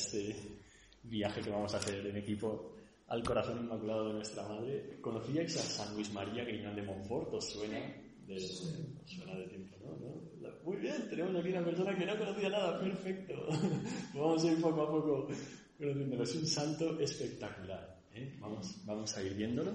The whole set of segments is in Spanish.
Este viaje que vamos a hacer en equipo al corazón inmaculado de nuestra Madre. ¿Conocíais a San Luis María Guiñón de Montfort? ¿Os suena de, os suena de tiempo, ¿no? ¿no? Muy bien, tenemos aquí una persona que no conocía nada, perfecto. Vamos a ir poco a poco conociéndolo. Es un santo espectacular. ¿eh? Vamos, vamos a ir viéndolo.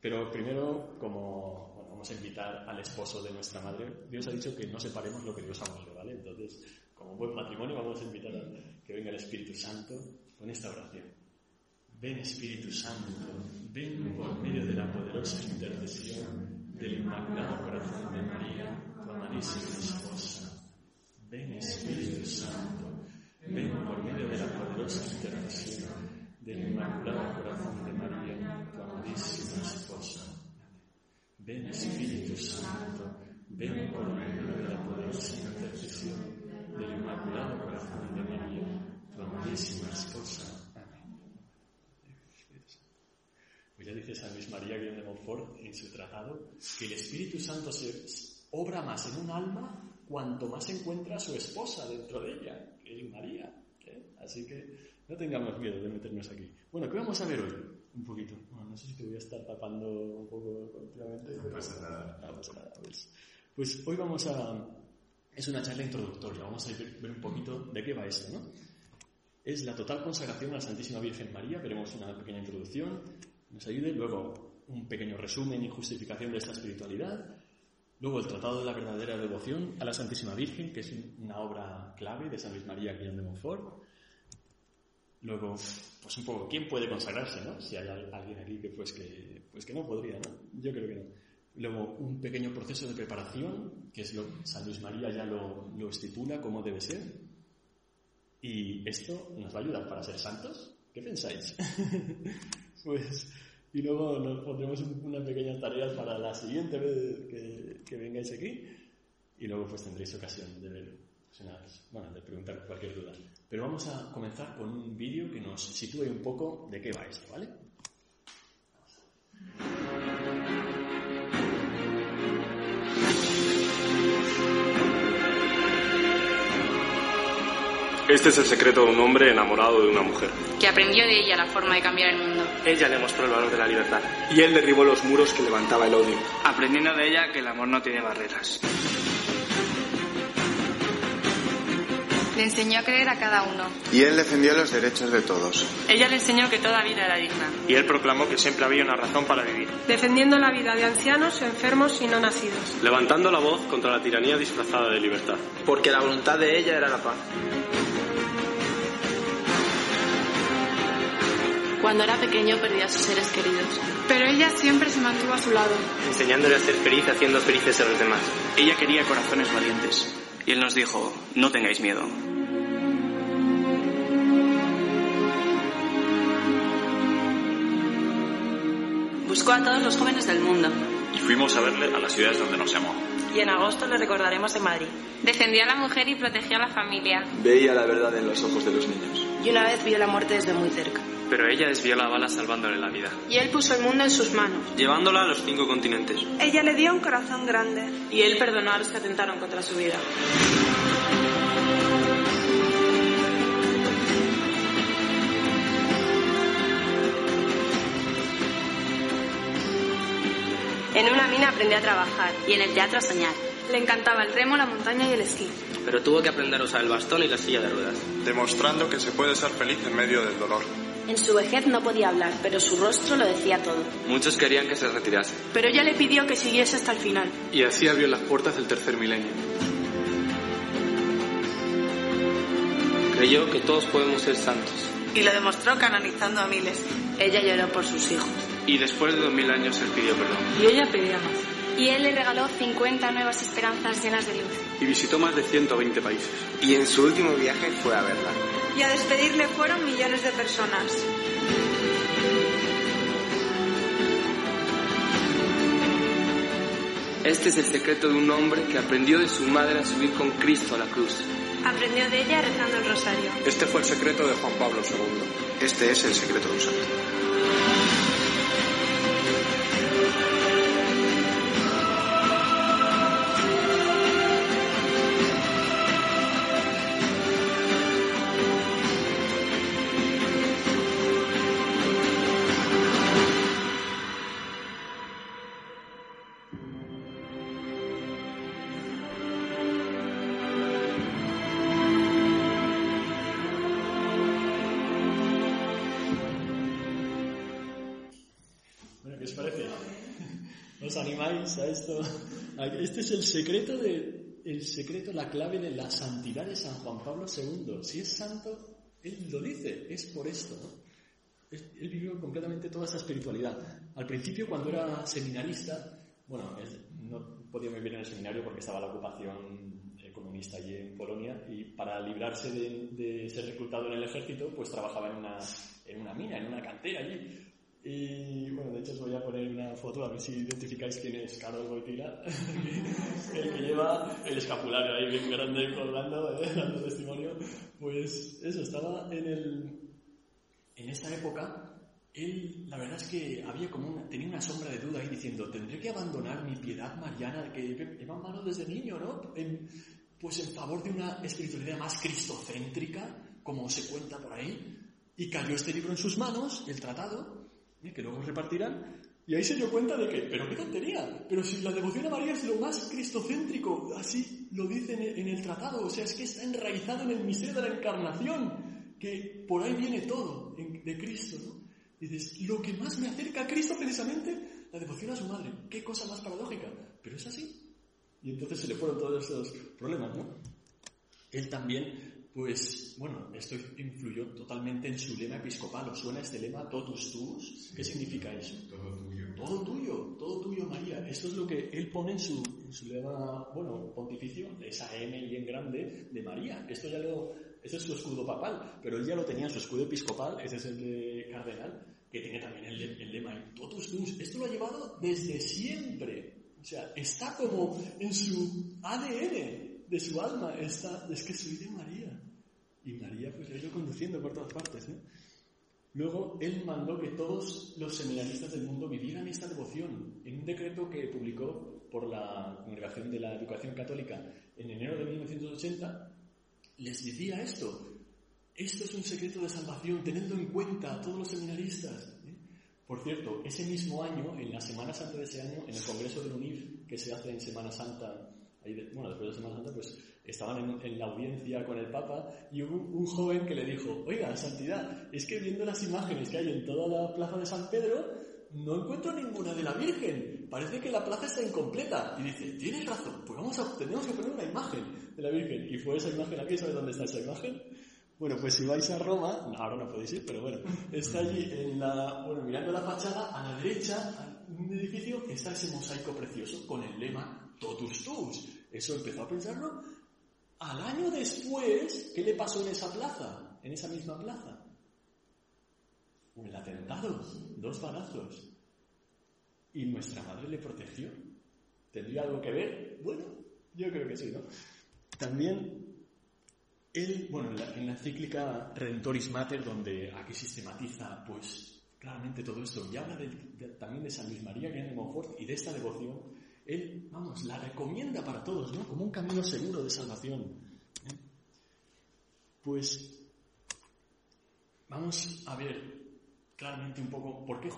Pero primero, como bueno, vamos a invitar al esposo de nuestra madre, Dios ha dicho que no separemos lo que Dios ha ¿vale? Entonces, como buen matrimonio, vamos a invitar a que venga el Espíritu Santo con esta oración. Ven Espíritu Santo, ven por medio de la poderosa intercesión del Inmaculado Corazón de María, tu amadísima esposa. Ven Espíritu Santo, ven por medio de la poderosa intercesión del Inmaculado Corazón de María, tu amadísima esposa. Ven Espíritu Santo, ven por medio de la poderosa intercesión del Inmaculado Corazón de María, tu amadísima esposa. Pues ya dice San Luis María Guillén de Montfort en su tratado que el Espíritu Santo se obra más en un alma cuanto más encuentra a su esposa dentro de ella, que es María. ¿eh? Así que no tengamos miedo de meternos aquí. Bueno, ¿qué vamos a ver hoy? Un poquito. Bueno, no sé si te voy a estar tapando un poco continuamente. No pasa nada. No pasa nada. Pues, pues hoy vamos a... Es una charla introductoria. Vamos a ver, un poquito de qué va esto, ¿no? Es la total consagración a la Santísima Virgen María. Veremos una pequeña introducción. Nos ayude. Luego un pequeño resumen y justificación de esta espiritualidad. Luego el Tratado de la Verdadera Devoción a la Santísima Virgen, que es una obra clave de San Luis María Guillén de Montfort. Luego, pues un poco, ¿quién puede consagrarse, no? Si hay alguien aquí que pues que, pues que no podría, ¿no? Yo creo que no. Luego, un pequeño proceso de preparación, que es lo San Luis María ya lo, lo estipula cómo debe ser. Y esto nos va a ayudar para ser santos. ¿Qué pensáis? pues, y luego nos pondremos unas pequeñas tareas para la siguiente vez que, que vengáis aquí. Y luego pues tendréis ocasión de ver, pues, bueno, de preguntar cualquier duda. Pero vamos a comenzar con un vídeo que nos sitúe un poco de qué va esto, ¿vale? Este es el secreto de un hombre enamorado de una mujer. que aprendió de ella la forma de cambiar el mundo. Ella le mostró el valor de la libertad, Y él derribó los muros que levantaba el odio. aprendiendo de ella que el amor no tiene barreras. Le enseñó a creer a cada uno. Y él defendió los derechos de todos. Ella le enseñó que toda vida era digna, Y él proclamó que siempre había una razón para vivir. defendiendo la vida de ancianos, enfermos y no nacidos. Levantando la voz contra la tiranía disfrazada de libertad. Porque la voluntad de ella era la paz. Cuando era pequeño perdía a sus seres queridos. Pero ella siempre se mantuvo a su lado. Enseñándole a ser feliz haciendo felices a los demás. Ella quería corazones valientes. Y él nos dijo, no tengáis miedo. Buscó a todos los jóvenes del mundo. y fuimos a verle a las ciudades donde nos llamó. Y en agosto le recordaremos en Madrid. Defendió a la mujer y protegió a la familia. Veía la verdad en los ojos de los niños. Y una vez vio la muerte desde muy cerca. Pero ella desvió la bala salvándole la vida. Y él puso el mundo en sus manos. Llevándola a los cinco continentes. Ella le dio un corazón grande. Y él perdonó a los que atentaron contra su vida. En una mina aprendió a trabajar. Y en el teatro a soñar. Le encantaba el remo, la montaña y el esquí. Pero tuvo que aprender a usar el bastón y la silla de ruedas. Demostrando que se puede ser feliz en medio del dolor. En su vejez no podía hablar, pero su rostro lo decía todo. Muchos querían que se retirase. Pero ella le pidió que siguiese hasta el final. Y así abrió las puertas del tercer milenio. Creyó que todos podemos ser santos. Y lo demostró canonizando a miles. Ella lloró por sus hijos. Y después de dos mil años él pidió perdón. Y ella pedía más. Y él le regaló 50 nuevas esperanzas llenas de luz. Y visitó más de 120 países. Y en su último viaje fue a verla. Y a despedirle fueron millones de personas. Este es el secreto de un hombre que aprendió de su madre a subir con Cristo a la cruz. Aprendió de ella rezando el rosario. Este fue el secreto de Juan Pablo II. Este es el secreto de un santo. ¿Os animáis a esto? Este es el secreto de, el secreto, la clave de la santidad de San Juan Pablo II. Si es santo, él lo dice, es por esto, ¿no? Él vivió completamente toda esa espiritualidad. Al principio, cuando era seminarista, bueno, no podía vivir en el seminario porque estaba la ocupación eh, comunista allí en Polonia y para librarse de, de ser reclutado en el ejército, pues trabajaba en una, en una mina, en una cantera allí. Y bueno, de hecho os voy a poner una foto a ver si identificáis quién es Carlos Boitila, el que lleva el escapulario ahí bien grande colgando, ¿eh? dando testimonio. Pues eso, estaba en el... En esta época, él, la verdad es que había como una, tenía una sombra de duda ahí diciendo, tendré que abandonar mi piedad mariana que lleva en mano desde niño, ¿no? En- pues en favor de una espiritualidad más cristocéntrica, como se cuenta por ahí. Y cayó este libro en sus manos, el tratado, ¿eh? que luego repartirán, y ahí se dio cuenta de que, pero qué tontería, pero si la devoción a María es lo más cristocéntrico, así lo dice en el, tratado, o sea, es que está enraizado en el misterio de la encarnación, que por ahí viene todo de Cristo, ¿no? Y dices, lo que más me acerca a Cristo precisamente, la devoción a su madre, qué cosa más paradójica, pero es así. Y entonces se le fueron todos esos problemas, ¿no? Él también, pues, bueno, esto influyó totalmente en su lema episcopal. ¿Os suena este lema, totus tuus? ¿Qué significa eso? Todo tuyo. Todo tuyo, todo tuyo, María. Esto es lo que él pone en su, en su lema, bueno, pontificio, esa M bien grande de María. Esto ya lo, ese es su escudo papal, pero él ya lo tenía en su escudo episcopal, ese es el de cardenal, que tiene también el, el lema totus tuus. Esto lo ha llevado desde siempre. O sea, está como en su ADN de su alma. Está, es que soy de María. Y María pues ha ido conduciendo por todas partes, ¿no? Luego, él mandó que todos los seminaristas del mundo vivieran esta devoción en un decreto que publicó por la Congregación de la Educación Católica en enero de 1980. Les decía esto. Esto es un secreto de salvación, teniendo en cuenta a todos los seminaristas. ¿eh? Por cierto, ese mismo año, en la Semana Santa de ese año, en el Congreso del UNIF, que se hace en Semana Santa, ahí de- bueno, después de Semana Santa, pues estaban en, en la audiencia con el Papa y hubo un, un joven que le dijo, oiga, Santidad, es que viendo las imágenes que hay en toda la plaza de San Pedro, no encuentro ninguna de la Virgen. Parece que la plaza está incompleta. Y dice, tienes razón, pues vamos a, tenemos que poner una imagen de la Virgen. Y fue esa imagen aquí, ¿sabes dónde está esa imagen? Bueno, pues si vais a Roma, ahora no podéis ir, pero bueno, está allí en la, bueno, mirando la fachada, a la derecha, un edificio, está ese mosaico precioso con el lema Totus Tus. Eso empezó a pensarlo al año después, ¿qué le pasó en esa plaza? En esa misma plaza. Un atentado, dos balazos. Y nuestra madre le protegió. ¿Tendría algo que ver? Bueno, yo creo que sí, ¿no? También él, bueno, en la, encíclica Redentoris Mater, donde aquí sistematiza, pues, claramente todo esto, y habla también de San Luis María Guillén de Montfort y de esta devoción, él, vamos, la recomienda para todos, ¿no? Como un camino seguro de salvación. ¿eh? Pues, vamos a ver claramente un poco por qué,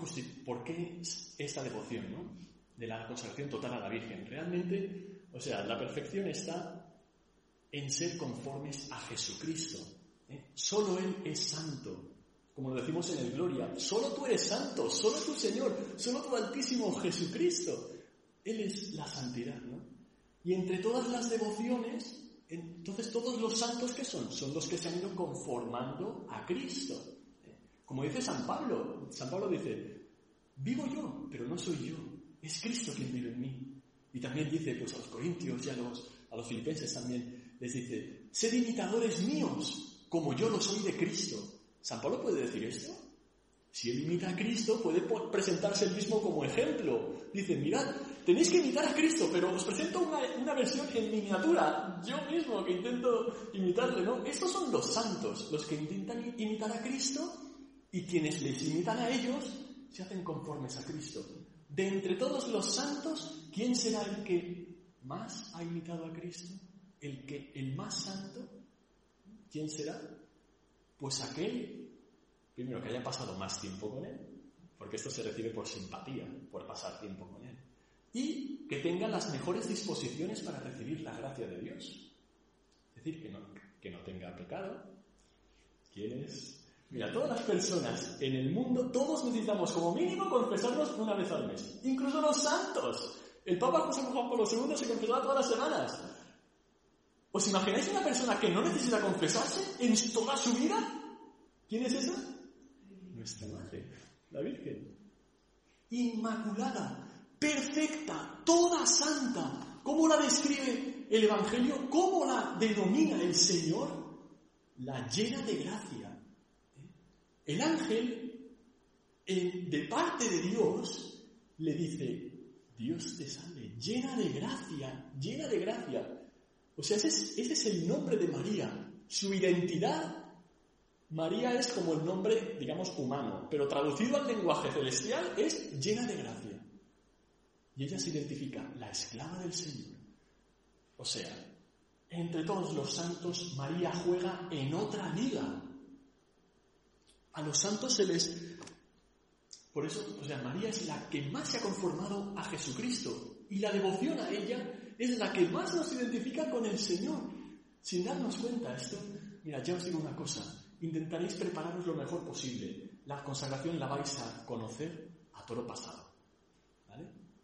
por qué esta devoción, ¿no? De la consagración total a la Virgen. Realmente, o sea, la perfección está en ser conformes a Jesucristo. ¿eh? Solo Él es santo. Como lo decimos en el Gloria, solo tú eres santo, solo tu Señor, solo tu Altísimo Jesucristo. Él es la santidad, ¿no? Y entre todas las devociones, entonces todos los santos que son, son los que se han ido conformando a Cristo. ¿eh? Como dice San Pablo, San Pablo dice, Vivo yo, pero no soy yo. Es Cristo quien vive en mí. Y también dice, pues a los corintios y a los, a los filipenses también, les dice, sed imitadores míos, como yo lo soy de Cristo. ¿San Pablo puede decir esto? Si él imita a Cristo, puede presentarse él mismo como ejemplo. Dice, mirad, tenéis que imitar a Cristo, pero os presento una, una, versión en miniatura, yo mismo que intento imitarle, ¿no? Estos son los santos, los que intentan imitar a Cristo y quienes les imitan a ellos se hacen conformes a Cristo. De entre todos los santos, ¿quién será el que más ha imitado a Cristo? ¿El que el más santo? ¿Quién será? Pues aquel, primero, que haya pasado más tiempo con él, porque esto se recibe por simpatía, por pasar tiempo con él, y que tenga las mejores disposiciones para recibir la gracia de Dios. Es decir, que no, que no tenga pecado. ¿Quién es? Mira, todas las personas en el mundo, todos necesitamos como mínimo confesarnos una vez al mes. Incluso los santos. El Papa José Juan Pablo II se confesaba todas las semanas. ¿Os imagináis una persona que no necesita confesarse en toda su vida? ¿Quién es esa? Nuestra Madre, la Virgen. Inmaculada, perfecta, toda santa. ¿Cómo la describe el Evangelio? ¿Cómo la denomina el Señor? La llena de gracia el ángel, de parte de Dios, le dice, Dios te salve, llena de gracia, llena de gracia. O sea, ese es, el nombre de María. Su identidad, María es como el nombre, digamos, humano, pero traducido al lenguaje celestial es llena de gracia. Y ella se identifica, la esclava del Señor. O sea, entre todos los santos, María juega en otra liga. A los santos se les... Por eso, o sea, María es la que más se ha conformado a Jesucristo y la devoción a ella es la que más nos identifica con el Señor. Sin darnos cuenta esto, mira, ya os digo una cosa, intentaréis prepararos lo mejor posible. La consagración la vais a conocer a toro pasado.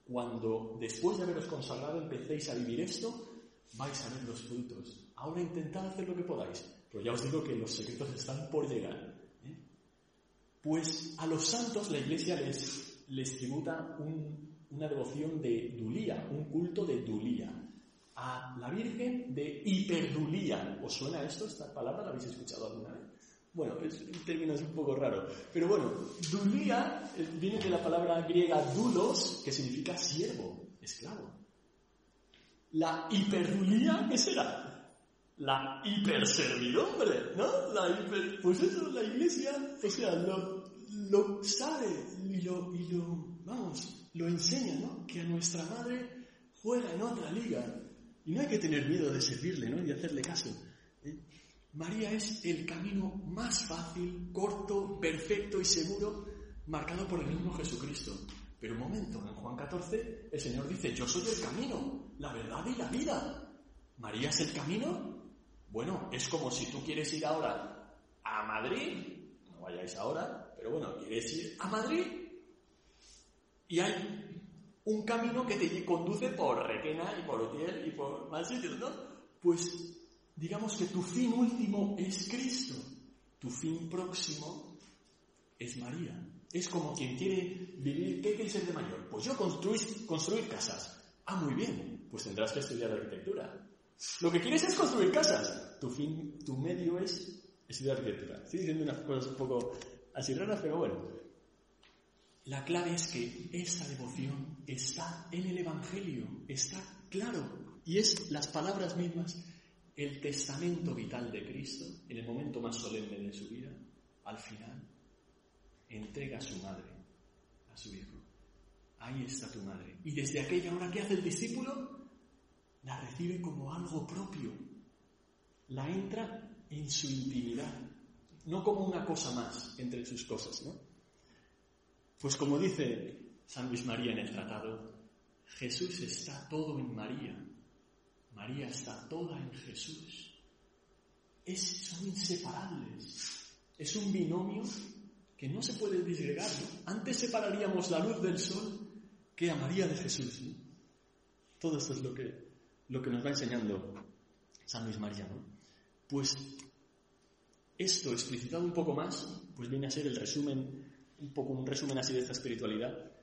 Cuando después de haberos consagrado empecéis a vivir esto, vais a ver los frutos. Ahora intentad hacer lo que podáis, pero ya os digo que los secretos están por llegar. Pues a los santos la iglesia les, les tributa una devoción de Dulía, un culto de Dulía. A la Virgen de Hiperdulía. ¿Os suena esto? ¿Esta palabra la habéis escuchado alguna vez? Bueno, es un término un poco raro. Pero bueno, Dulía eh, viene de la palabra griega dulos, que significa siervo, esclavo. La hiperdulía, ¿qué será? La hiperservidumbre, ¿no? La hiper... Pues eso, la iglesia, o sea, lo, lo sabe y lo, y lo, vamos, lo enseña, ¿no? Que a nuestra madre juega en otra liga. Y no hay que tener miedo de servirle, ¿no? Y de hacerle caso. María es el camino más fácil, corto, perfecto y seguro marcado por el mismo Jesucristo. Pero un momento, en Juan 14 el Señor dice, yo soy el camino, la verdad y la vida. ¿María es el camino? Bueno, es como si tú quieres ir ahora a Madrid, no vayáis ahora, pero bueno, quieres ir a Madrid y hay un camino que te conduce por Requena y por Otiel y por más sitios, ¿no? Pues digamos que tu fin último es Cristo, tu fin próximo es María. Es como quien quiere vivir, ¿qué quieres ser de mayor? Pues yo construir, construir casas. Ah, muy bien, pues tendrás que estudiar arquitectura. Lo que quieres es construir casas. Tu fin, tu medio es estudiar arquitectura. Estoy diciendo unas cosas un poco así raras, pero bueno. La clave es que esa devoción está en el Evangelio, está claro, y es las palabras mismas, el testamento vital de Cristo, en el momento más solemne de su vida, al final, entrega a su madre, a su hijo. Ahí está tu madre. Y desde aquella hora que hace el discípulo, la recibe como algo propio. La entra en su intimidad no como una cosa más entre sus cosas, ¿no? Pues como dice San Luis María en el tratado, Jesús está todo en María, María está toda en Jesús. Es, son inseparables, es un binomio que no se puede disgregar. Antes separaríamos la luz del sol que a María de Jesús. Todo esto es lo que, lo que nos va enseñando San Luis María. ¿no? Pues esto, explicitado un poco más, pues viene a ser el resumen un poco un resumen así de esta espiritualidad,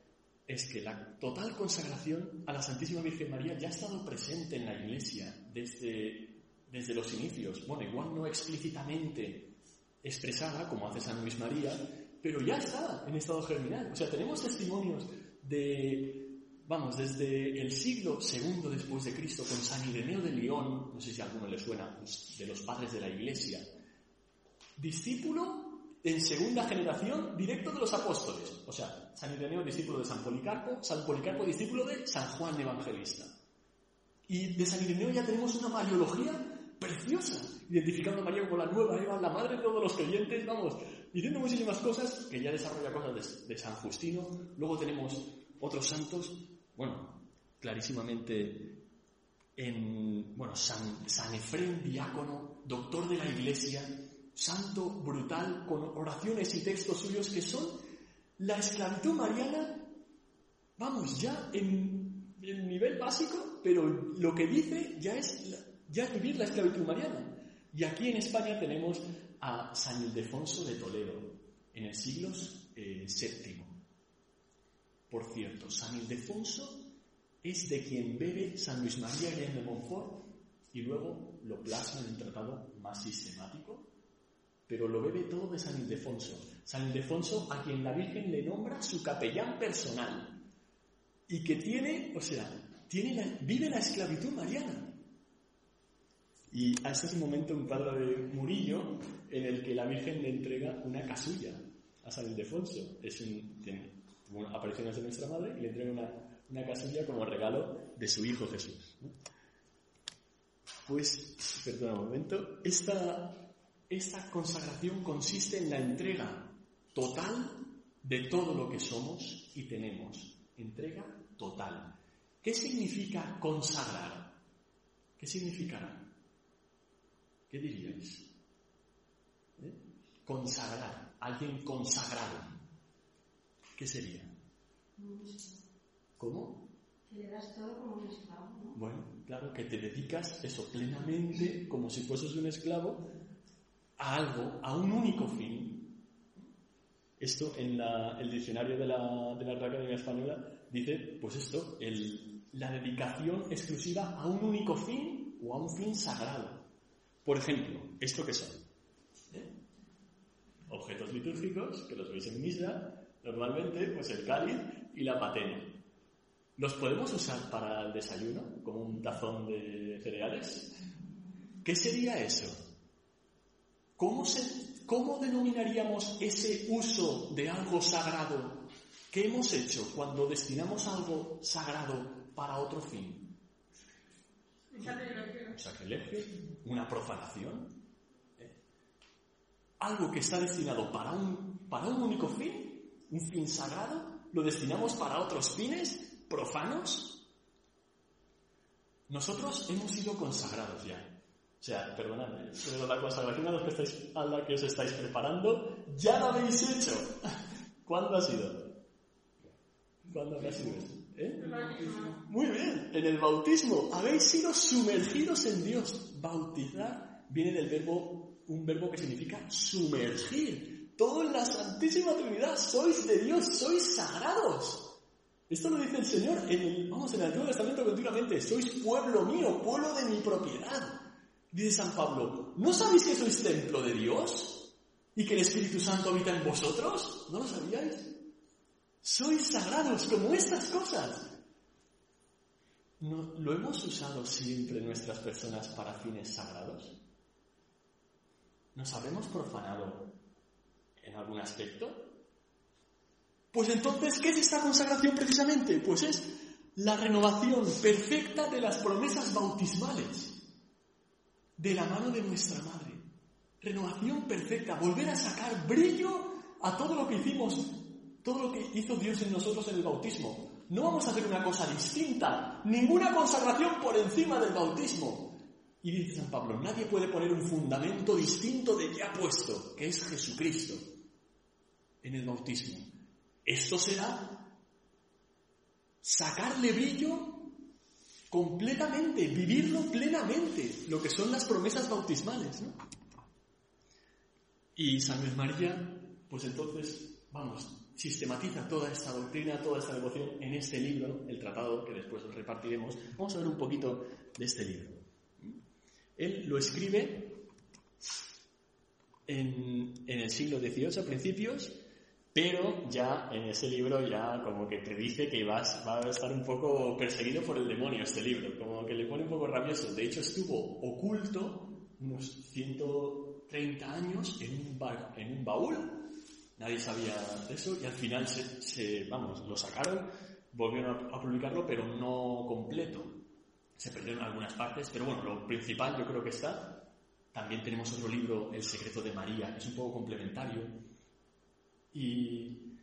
es que la total consagración a la Santísima Virgen María ya ha estado presente en la Iglesia desde, desde los inicios. Bueno, igual no explícitamente expresada, como hace San Luis María, pero ya está en estado germinal. O sea, tenemos testimonios de, vamos, desde el siglo II después de Cristo con San Ireneo de León, no sé si a alguno le suena, pues, de los padres de la Iglesia, discípulo en segunda generación directo de los apóstoles. O sea, San Ireneo, discípulo de San Policarpo, San Policarpo, discípulo de San Juan Evangelista. Y de San Ireneo ya tenemos una mariología preciosa, identificando a María como la nueva Eva, la madre de todos los creyentes, vamos, diciendo muchísimas cosas, que ya desarrolla cosas de, San Justino. Luego tenemos otros santos, bueno, clarísimamente en, bueno, San, San diácono, doctor de la iglesia, santo, brutal, con oraciones y textos suyos que son la esclavitud mariana, vamos, ya en el nivel básico, pero lo que dice ya es ya vivir la esclavitud mariana. Y aquí en España tenemos a San Ildefonso de Toledo, en el siglo VII. Eh, Por cierto, San Ildefonso es de quien bebe San Luis María Guillén de Montfort y luego lo plasma en un tratado más sistemático pero lo bebe todo de San Ildefonso. San Ildefonso a quien la Virgen le nombra su capellán personal y que tiene, o sea, tiene vive la esclavitud mariana. Y hasta ese momento un padre de Murillo en el que la Virgen le entrega una casulla a San Ildefonso. Es un, tiene apariciones de nuestra madre y le entrega una, una casulla como regalo de su hijo Jesús. Pues, perdona un momento, esta esta consagración consiste en la entrega total de todo lo que somos y tenemos. Entrega total. ¿Qué significa consagrar? ¿Qué significará? ¿Qué diríais? ¿Eh? Consagrar. Alguien consagrado. ¿Qué sería? ¿Cómo? Que le das todo como un esclavo. ¿no? Bueno, claro, que te dedicas eso plenamente como si fueses un esclavo a algo, a un único fin. Esto en el diccionario de la, de la Academia Española dice, pues esto, la dedicación exclusiva a un único fin o a un fin sagrado. Por ejemplo, ¿esto qué son? ¿Eh? Objetos litúrgicos, que los veis en misa, normalmente, pues el cáliz y la patena. ¿Los podemos usar para el desayuno, como un tazón de cereales? ¿Qué sería eso? ¿Cómo, ¿Cómo denominaríamos ese uso de algo sagrado que hemos hecho cuando destinamos algo sagrado para otro fin? Un sacrilegio. Una profanación. ¿Eh? Algo que está destinado para un, para un único fin, un fin sagrado, lo destinamos para otros fines profanos. Nosotros hemos sido consagrados ya. O sea, perdonadme, pero la consagración a, los que estáis, a la que os estáis preparando, ya la habéis hecho. ¿Cuándo ha sido? ¿Cuándo ha sido esto? ¿Eh? Muy bien, en el bautismo habéis sido sumergidos en Dios. Bautizar viene del verbo, un verbo que significa sumergir. Todo en la Santísima Trinidad, sois de Dios, sois sagrados. Esto lo dice el Señor en el, vamos, en el Antiguo Testamento continuamente, sois pueblo mío, pueblo de mi propiedad. Dice San Pablo, ¿no sabéis que sois templo de Dios? ¿Y que el Espíritu Santo habita en vosotros? ¿No lo sabíais? Sois sagrados como estas cosas. ¿No, ¿Lo hemos usado siempre nuestras personas para fines sagrados? ¿Nos habremos profanado en algún aspecto? Pues entonces, ¿qué es esta consagración precisamente? Pues es la renovación perfecta de las promesas bautismales de la mano de nuestra Madre. Renovación perfecta, volver a sacar brillo a todo lo que hicimos, todo lo que hizo Dios en nosotros en el bautismo. No vamos a hacer una cosa distinta, ninguna consagración por encima del bautismo. Y dice San Pablo, nadie puede poner un fundamento distinto de ya puesto, que es Jesucristo, en el bautismo. Esto será sacarle brillo completamente, vivirlo plenamente, lo que son las promesas bautismales. ¿no? Y San Luis María, pues entonces, vamos, sistematiza toda esta doctrina, toda esta devoción en este libro, el tratado que después os repartiremos. Vamos a ver un poquito de este libro. Él lo escribe en, el siglo XVIII a principios, pero ya en ese libro ya como que te dice que vas, va a estar un poco perseguido por el demonio este libro, como que le pone un poco rabioso. De hecho estuvo oculto unos 130 años en un, en un baúl. Nadie sabía de eso y al final se, vamos, lo sacaron, volvieron a, publicarlo, pero no completo. Se perdieron algunas partes, pero bueno, lo principal yo creo que está. También tenemos otro libro, El secreto de María, que es un poco complementario. Y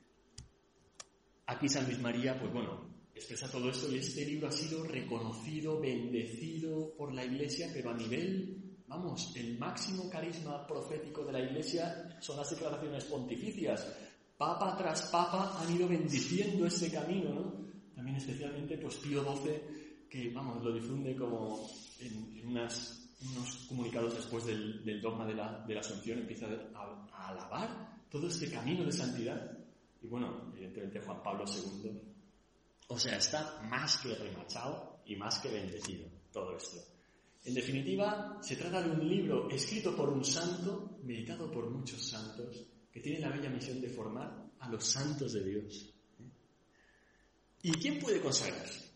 aquí San Luis María, pues bueno, expresa todo esto y este libro ha sido reconocido, bendecido por la Iglesia, pero a nivel Vamos, el máximo carisma profético de la Iglesia son las declaraciones pontificias. Papa tras papa han ido bendiciendo ese camino, ¿no? También especialmente pues Pío XII, que vamos, lo difunde como en, unos comunicados después del, dogma de la, de la, Asunción, empieza a, alabar todo este camino de santidad. Y bueno, evidentemente Juan Pablo II. O sea, está más que remachado y más que bendecido todo esto. En definitiva, se trata de un libro escrito por un santo, meditado por muchos santos, que tiene la bella misión de formar a los santos de Dios. ¿Y quién puede consagrarse?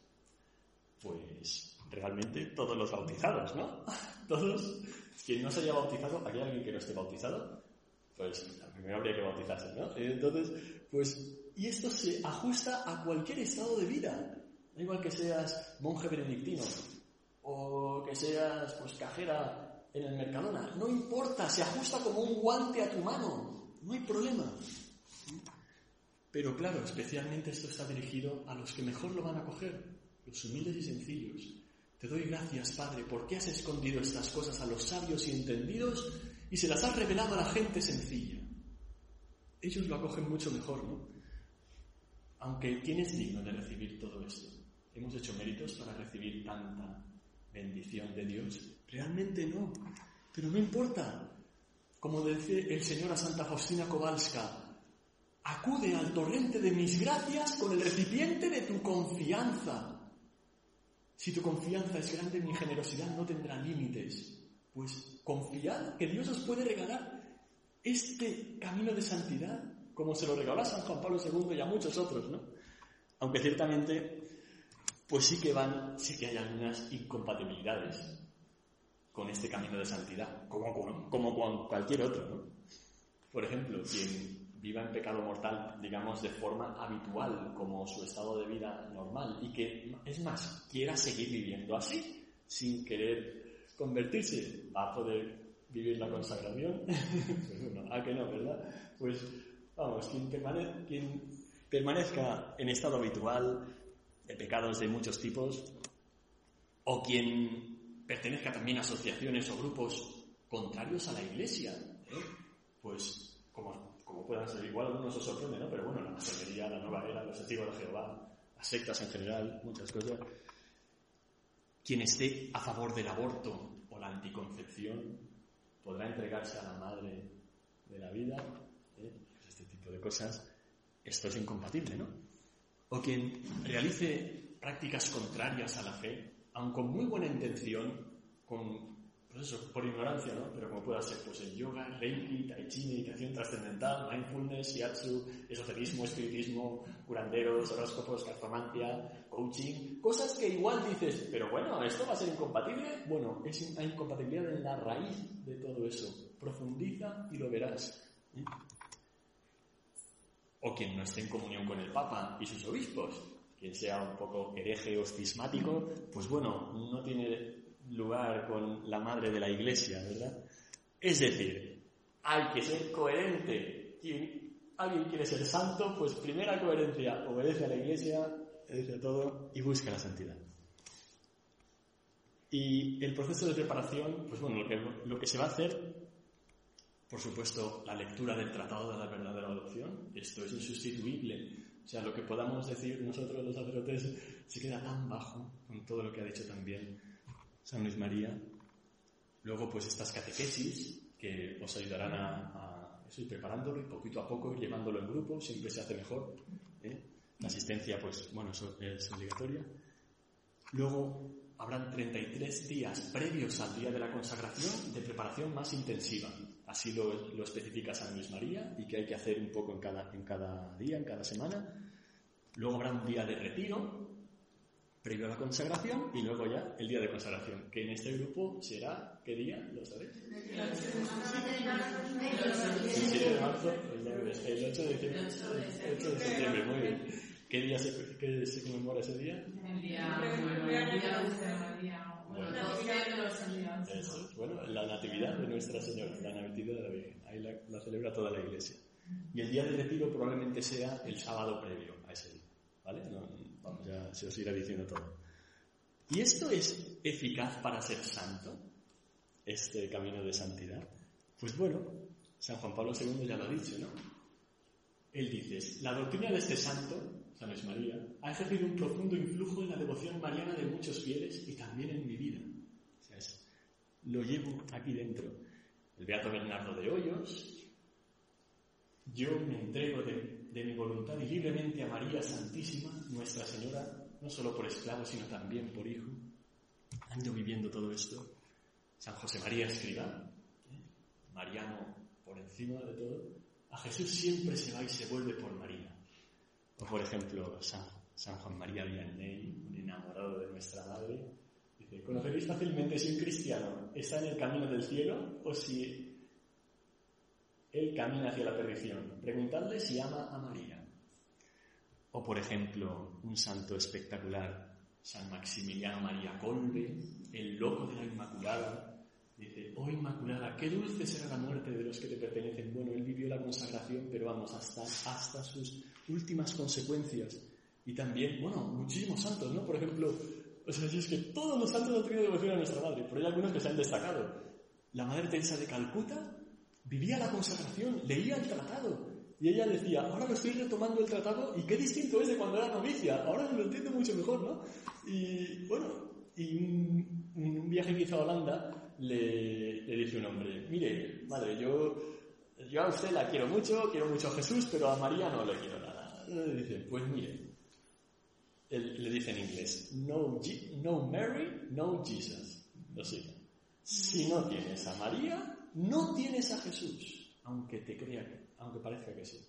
Pues realmente todos los bautizados, ¿no? Todos. Quien no se haya bautizado, ¿hay alguien que no esté bautizado? Pues primero habría que bautizarse, ¿no? Entonces, pues, y esto se ajusta a cualquier estado de vida. Da igual que seas monje benedictino, o que seas pues cajera en el Mercadona. No importa, se ajusta como un guante a tu mano. No hay problema. Pero claro, especialmente esto está dirigido a los que mejor lo van a coger, los humildes y sencillos. Te doy gracias, Padre, porque has escondido estas cosas a los sabios y entendidos y se las has revelado a la gente sencilla. Ellos lo acogen mucho mejor, ¿no? Aunque ¿quién es digno de recibir todo esto? Hemos hecho méritos para recibir tanta bendición de Dios? Realmente no. Pero no importa. Como dice el Señor a Santa Faustina Kowalska, acude al torrente de mis gracias con el recipiente de tu confianza. Si tu confianza es grande, mi generosidad no tendrá límites. Pues confiad que Dios os puede regalar este camino de santidad, como se lo regaló San Juan Pablo II y a muchos otros, ¿no? Aunque ciertamente pues sí que van, sí que hay algunas incompatibilidades con este camino de santidad, como, como, con cualquier otro. ¿no? Por ejemplo, quien viva en pecado mortal, digamos, de forma habitual, como su estado de vida normal, y que, es más, quiera seguir viviendo así, sin querer convertirse, va a poder vivir la consagración. pues bueno, ¿a que no, verdad? Pues vamos, quien, permanezca en estado habitual, de pecados de muchos tipos, o quien pertenezca también a asociaciones o grupos contrarios a la Iglesia, ¿eh? pues como, como puedan ser, igual algunos os sorprende, ¿no? Pero bueno, la masonería, la nueva era, los testigos de Jehová, las sectas en general, muchas cosas. Quien esté a favor del aborto o la anticoncepción podrá entregarse a la madre de la vida, ¿eh? este tipo de cosas. Esto es incompatible, ¿no? o quien realice prácticas contrarias a la fe, aun con muy buena intención, con, pues eso, por ignorancia, ¿no? Pero como pueda ser, pues el yoga, reiki, tai chi, meditación trascendental, mindfulness, shiatsu, esoterismo, espiritismo, curanderos, horóscopos, cartomancia, coaching, cosas que igual dices, pero bueno, ¿esto va a ser incompatible? Bueno, es una incompatibilidad en la raíz de todo eso. Profundiza y lo verás. ¿eh? o quien no esté en comunión con el Papa y sus obispos, quien sea un poco hereje o cismático, pues bueno, no tiene lugar con la madre de la Iglesia, ¿verdad? Es decir, hay que ser coherente. Si alguien quiere ser santo, pues primera coherencia, obedece a la Iglesia, obedece a todo y busca la santidad. Y el proceso de preparación, pues bueno, lo que, lo que se va a hacer por supuesto, la lectura del Tratado de la Verdadera Adopción. Esto es insustituible. O sea, lo que podamos decir nosotros los sacerdotes se queda tan bajo con todo lo que ha dicho también San Luis María. Luego, pues estas catequesis que os ayudarán a, eso ir preparándolo y poquito a poco ir llevándolo en grupo, siempre se hace mejor. ¿eh? La asistencia, pues bueno, es obligatoria. Luego habrán 33 días previos al día de la consagración de preparación más intensiva. Así lo, lo especifica San Luis María y que hay que hacer un poco en cada, en cada día, en cada semana. Luego habrá un día de retiro, previo a la consagración, y luego ya el día de consagración, que en este grupo será, ¿qué día? ¿Lo sabéis? El 7 de marzo, el 8 de diciembre. 8 de septiembre, muy bien. ¿Qué día se, qué se conmemora ese día? El día, bueno, el día 12 de María. Bueno, Eso, bueno, la natividad de Nuestra Señora, la natividad de la Virgen. Ahí la, la celebra toda la iglesia. Y el día de retiro probablemente sea el sábado previo a ese día. ¿Vale? No, vamos, ya se os irá diciendo todo. ¿Y esto es eficaz para ser santo? Este camino de santidad. Pues bueno, San Juan Pablo II ya lo ha dicho, ¿no? Él dice, la doctrina de este santo, San María, ha ejercido un profundo influjo en la devoción mariana de muchos fieles y también en mi vida. O sea, es, lo llevo aquí dentro. El Beato Bernardo de Hoyos, yo me entrego de, de, mi voluntad y libremente a María Santísima, Nuestra Señora, no solo por esclavo, sino también por hijo. Ando viviendo todo esto. San José María Escribá, ¿eh? Mariano por encima de todo, a Jesús siempre se va y se vuelve por María. O por ejemplo, San, San Juan María Vianney, un enamorado de nuestra madre, dice, conoceréis fácilmente si un cristiano está en el camino del cielo o si él camina hacia la perdición. Preguntadle si ama a María. O, por ejemplo, un santo espectacular, San Maximiliano María Colbe, el loco de la Inmaculada. Dice, oh Inmaculada, qué dulce será la muerte de los que te pertenecen. Bueno, él vivió la consagración, pero vamos, hasta, hasta sus últimas consecuencias. Y también, bueno, muchísimos santos, ¿no? Por ejemplo, o sea, es que todos los santos han tenido devoción a nuestra madre, pero hay algunos que se han destacado. La Madre Teresa de Calcuta vivía la consagración, leía el tratado. Y ella decía, ahora lo estoy retomando el tratado y qué distinto es de cuando era novicia, ahora lo entiendo mucho mejor, ¿no? Y bueno, y un, un viaje que hizo a Holanda le, le, dice un hombre, mire, madre, yo, yo a usted la quiero mucho, quiero mucho a Jesús, pero a María no le quiero nada. Le dice, pues mire, le dice en inglés, no, no Mary, no Jesus. Lo sigue. Si no tienes a María, no tienes a Jesús, aunque te crea, aunque parezca que sí.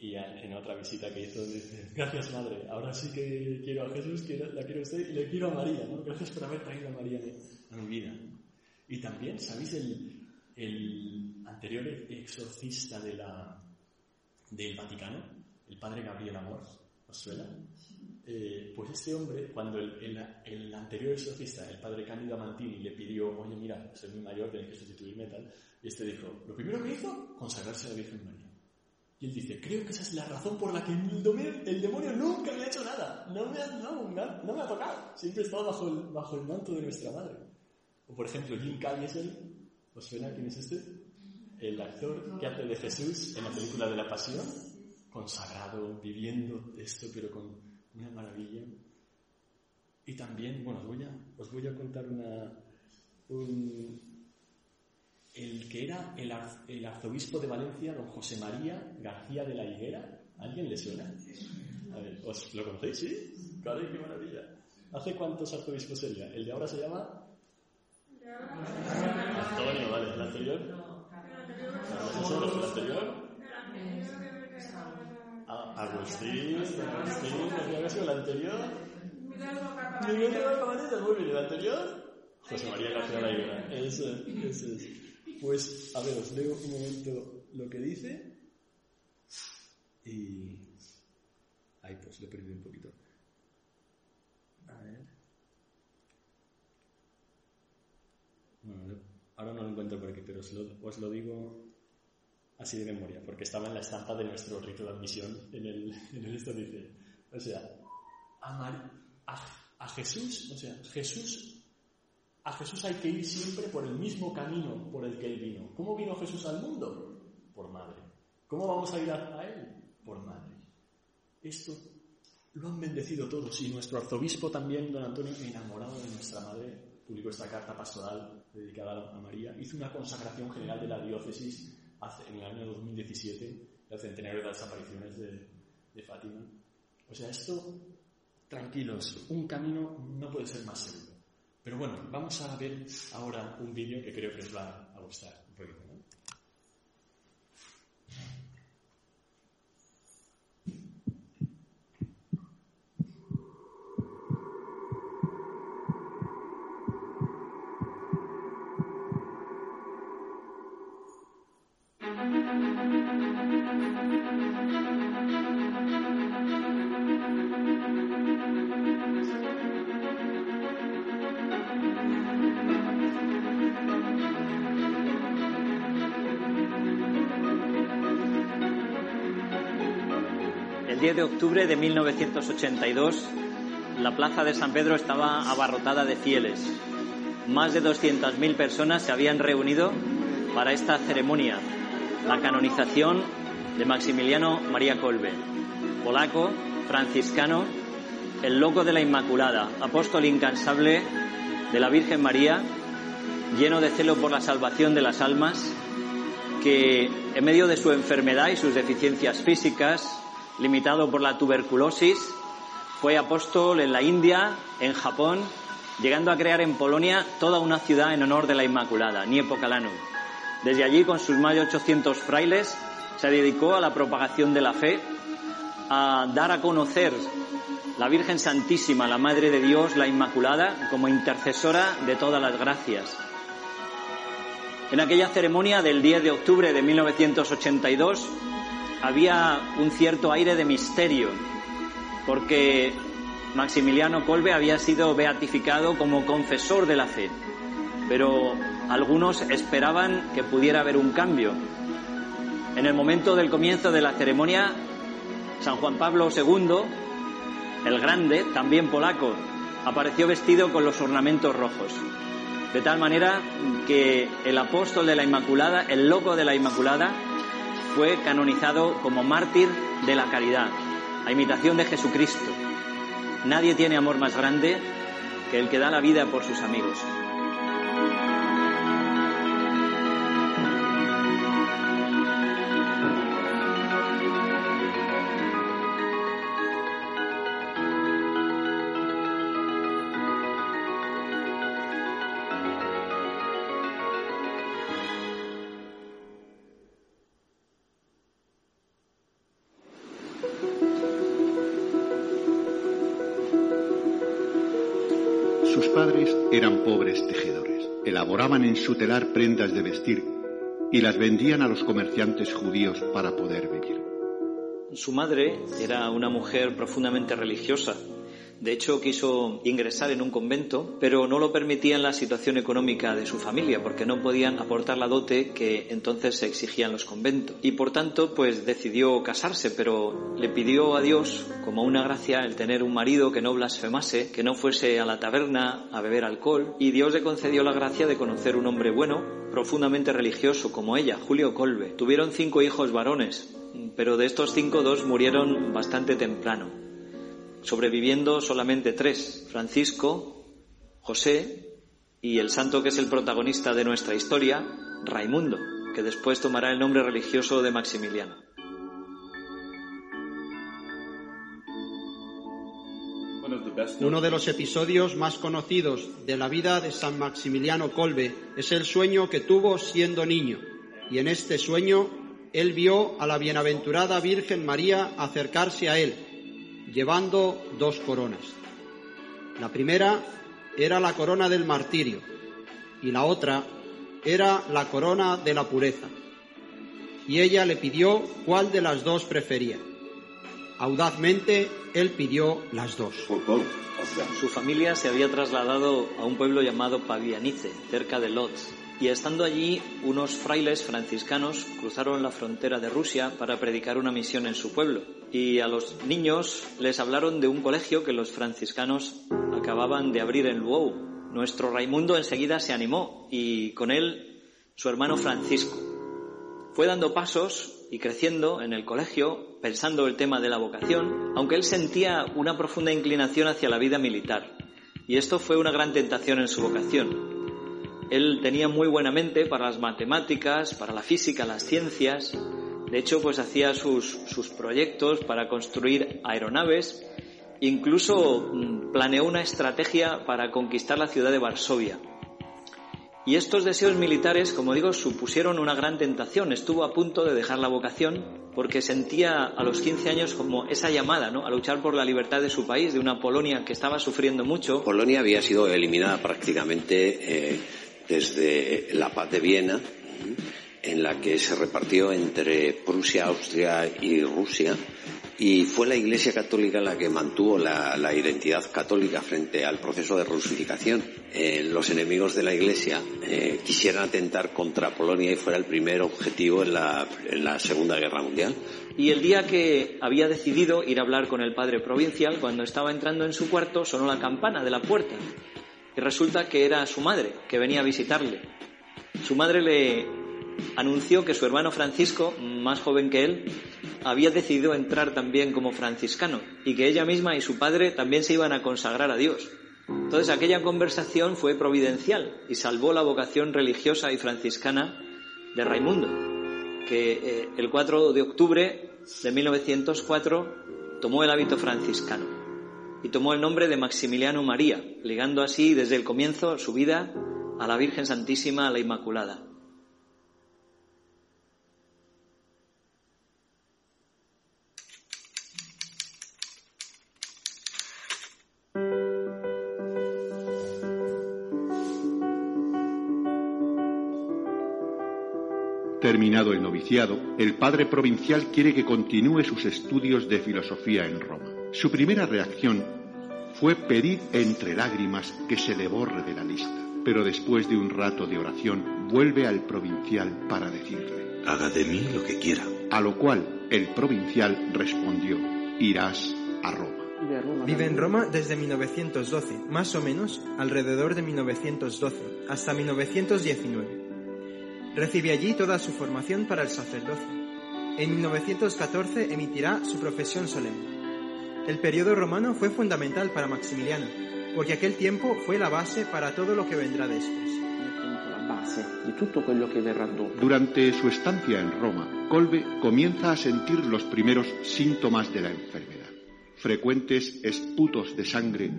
Y en otra visita que hizo dice, gracias madre, ahora sí que quiero a Jesús, quiero, la quiero a usted y le quiero a María, ¿no? Gracias por haber traído a María a mi vida. Y también, ¿sabéis el, el anterior exorcista de la, del Vaticano? El padre Gabriel Amor, ¿os suena? Eh, pues este hombre, cuando el, anterior exorcista, el padre Cándido Amantini, le pidió, oye, mira, soy muy mayor, tienes que sustituirme tal, y este dijo, lo primero que hizo, consagrarse a la Virgen María. Y él dice, creo que esa es la razón por la que el demonio, nunca me ha hecho nada, no me ha, no, no me ha tocado, siempre he estado bajo el, bajo el manto de nuestra madre. O por ejemplo, Jim Caviezel, ¿os suena quién es este? El actor que hace de Jesús en la película de la Pasión, consagrado, viviendo esto, pero con una maravilla. Y también, bueno, os voy a, os voy a contar una, un, el que era el, el, arzobispo de Valencia, don José María García de la Higuera. ¿Alguien le suena? A ver, ¿os lo conocéis? ¿Sí? Claro, qué maravilla. ¿Hace cuántos arzobispos sería? El de ahora se llama... Antonio, vale. ¿El anterior? Agustín, Agustín, ¿había sido el anterior? Miguel de Cabanillas, muy bien, ¿el anterior? José María García de la Higuera. Eso, eso es. Pues, a ver, os leo un momento lo que dice. Y. Ay, pues lo he perdido un poquito. A ver. Bueno, ahora no lo encuentro por aquí, pero os lo, os lo digo así de memoria, porque estaba en la estampa de nuestro rito de admisión en el, en el esto dice. O sea, a, Mar, a, a Jesús, o sea, Jesús a Jesús hay que ir siempre por el mismo camino por el que Él vino. ¿Cómo vino Jesús al mundo? Por madre. ¿Cómo vamos a ir a, Él? Por madre. Esto lo han bendecido todos y nuestro arzobispo también, don Antonio, enamorado de nuestra madre, publicó esta carta pastoral dedicada a María, hizo una consagración general de la diócesis hace, en el año 2017, el centenario de las apariciones de, de Fátima. O sea, esto, tranquilos, un camino no puede ser más seguro. Pero bueno, vamos a ver ahora un vídeo que creo que os va a gustar 10 de octubre de 1982, la plaza de San Pedro estaba abarrotada de fieles. Más de 200.000 personas se habían reunido para esta ceremonia, la canonización de Maximiliano María Kolbe, polaco, franciscano, el loco de la Inmaculada, apóstol incansable de la Virgen María, lleno de celo por la salvación de las almas, que en medio de su enfermedad y sus deficiencias físicas, limitado por la tuberculosis, fue apóstol en la India, en Japón, llegando a crear en Polonia toda una ciudad en honor de la Inmaculada, Niepokalanu. Desde allí, con sus más de 800 frailes, se dedicó a la propagación de la fe, a dar a conocer la Virgen Santísima, la Madre de Dios, la Inmaculada, como intercesora de todas las gracias. En aquella ceremonia del 10 de octubre de 1982 había un cierto aire de misterio, porque Maximiliano Kolbe había sido beatificado como confesor de la fe, pero algunos esperaban que pudiera haber un cambio. En el momento del comienzo de la ceremonia, San Juan Pablo II, el Grande, también polaco, apareció vestido con los ornamentos rojos. De tal manera que el apóstol de la Inmaculada, el loco de la Inmaculada, fue canonizado como mártir de la caridad, a imitación de Jesucristo. Nadie tiene amor más grande que el que da la vida por sus amigos. Su telar prendas de vestir y las vendían a los comerciantes judíos para poder vivir. Su madre era una mujer profundamente religiosa. De hecho, quiso ingresar en un convento, pero no lo permitían la situación económica de su familia, porque no podían aportar la dote que entonces se exigían los conventos. Y por tanto, pues decidió casarse, pero le pidió a Dios, como una gracia, el tener un marido que no blasfemase, que no fuese a la taberna a beber alcohol, y Dios le concedió la gracia de conocer un hombre bueno, profundamente religioso, como ella, Julio Colbe. Tuvieron cinco hijos varones, pero de estos cinco, dos murieron bastante temprano sobreviviendo solamente tres, Francisco, José y el santo que es el protagonista de nuestra historia, Raimundo, que después tomará el nombre religioso de Maximiliano. Uno de los episodios más conocidos de la vida de San Maximiliano Kolbe es el sueño que tuvo siendo niño, y en este sueño él vio a la bienaventurada Virgen María acercarse a él llevando dos coronas. La primera era la corona del martirio y la otra era la corona de la pureza. Y ella le pidió cuál de las dos prefería. Audazmente él pidió las dos. Su familia se había trasladado a un pueblo llamado Pavianice, cerca de Lodz, y estando allí, unos frailes franciscanos cruzaron la frontera de Rusia para predicar una misión en su pueblo. Y a los niños les hablaron de un colegio que los franciscanos acababan de abrir en Lwów. Nuestro Raimundo enseguida se animó y con él su hermano Francisco. Fue dando pasos y creciendo en el colegio, pensando el tema de la vocación, aunque él sentía una profunda inclinación hacia la vida militar. Y esto fue una gran tentación en su vocación Él tenía muy buena mente para las matemáticas, para la física, las ciencias. De hecho, pues hacía sus, sus proyectos para construir aeronaves. Incluso mm, planeó una estrategia para conquistar la ciudad de Varsovia. Y estos deseos militares, como digo, supusieron una gran tentación. Estuvo a punto de dejar la vocación porque sentía a los 15 años como esa llamada ¿no? a luchar por la libertad de su país, de una Polonia que estaba sufriendo mucho. Polonia había sido eliminada prácticamente eh, desde la paz de Viena, en la que se repartió entre Prusia, Austria y Rusia y fue la Iglesia Católica la que mantuvo la, identidad católica frente al proceso de rusificación. Eh, los enemigos de la Iglesia eh, quisieran atentar contra Polonia y fuera el primer objetivo en la, en la Segunda Guerra Mundial. Y el día que había decidido ir a hablar con el padre provincial, cuando estaba entrando en su cuarto, sonó la campana de la puerta. Y resulta que era su madre, que venía a visitarle. Su madre le anunció que su hermano Francisco, más joven que él, había decidido entrar también como franciscano y que ella misma y su padre también se iban a consagrar a Dios. Entonces aquella conversación fue providencial y salvó la vocación religiosa y franciscana de Raimundo, que eh, el 4 de octubre de 1904 tomó el hábito franciscano y tomó el nombre de Maximiliano María, ligando así desde el comienzo su vida a la Virgen Santísima, a la Inmaculada. Terminado el noviciado, el padre provincial quiere que continúe sus estudios de filosofía en Roma. Su primera reacción fue pedir entre lágrimas que se le borre de la lista, pero después de un rato de oración vuelve al provincial para decirle, Haga de mí lo que quiera. A lo cual el provincial respondió, irás a Roma. Vive en Roma desde 1912, más o menos alrededor de 1912, hasta 1919. Recibe allí toda su formación para el sacerdocio. En 1914 emitirá su profesión solemne. El periodo romano fue fundamental para Maximiliano, porque aquel tiempo fue la base para todo lo que vendrá después. Durante su estancia en Roma, Colbe comienza a sentir los primeros síntomas de la enfermedad. Frecuentes esputos de sangre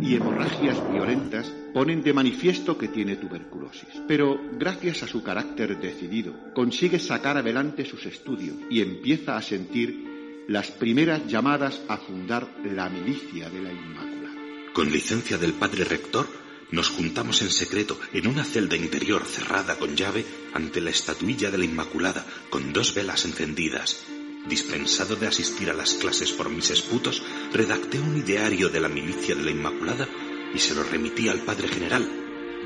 y hemorragias violentas ponen de manifiesto que tiene tuberculosis. Pero gracias a su carácter decidido, consigue sacar adelante sus estudios y empieza a sentir las primeras llamadas a fundar la milicia de la Inmaculada. Con licencia del padre rector, nos juntamos en secreto en una celda interior cerrada con llave ante la estatuilla de la Inmaculada con dos velas encendidas Dispensado de asistir a las clases por mis esputos, redacté un ideario de la milicia de la Inmaculada y se lo remití al Padre General.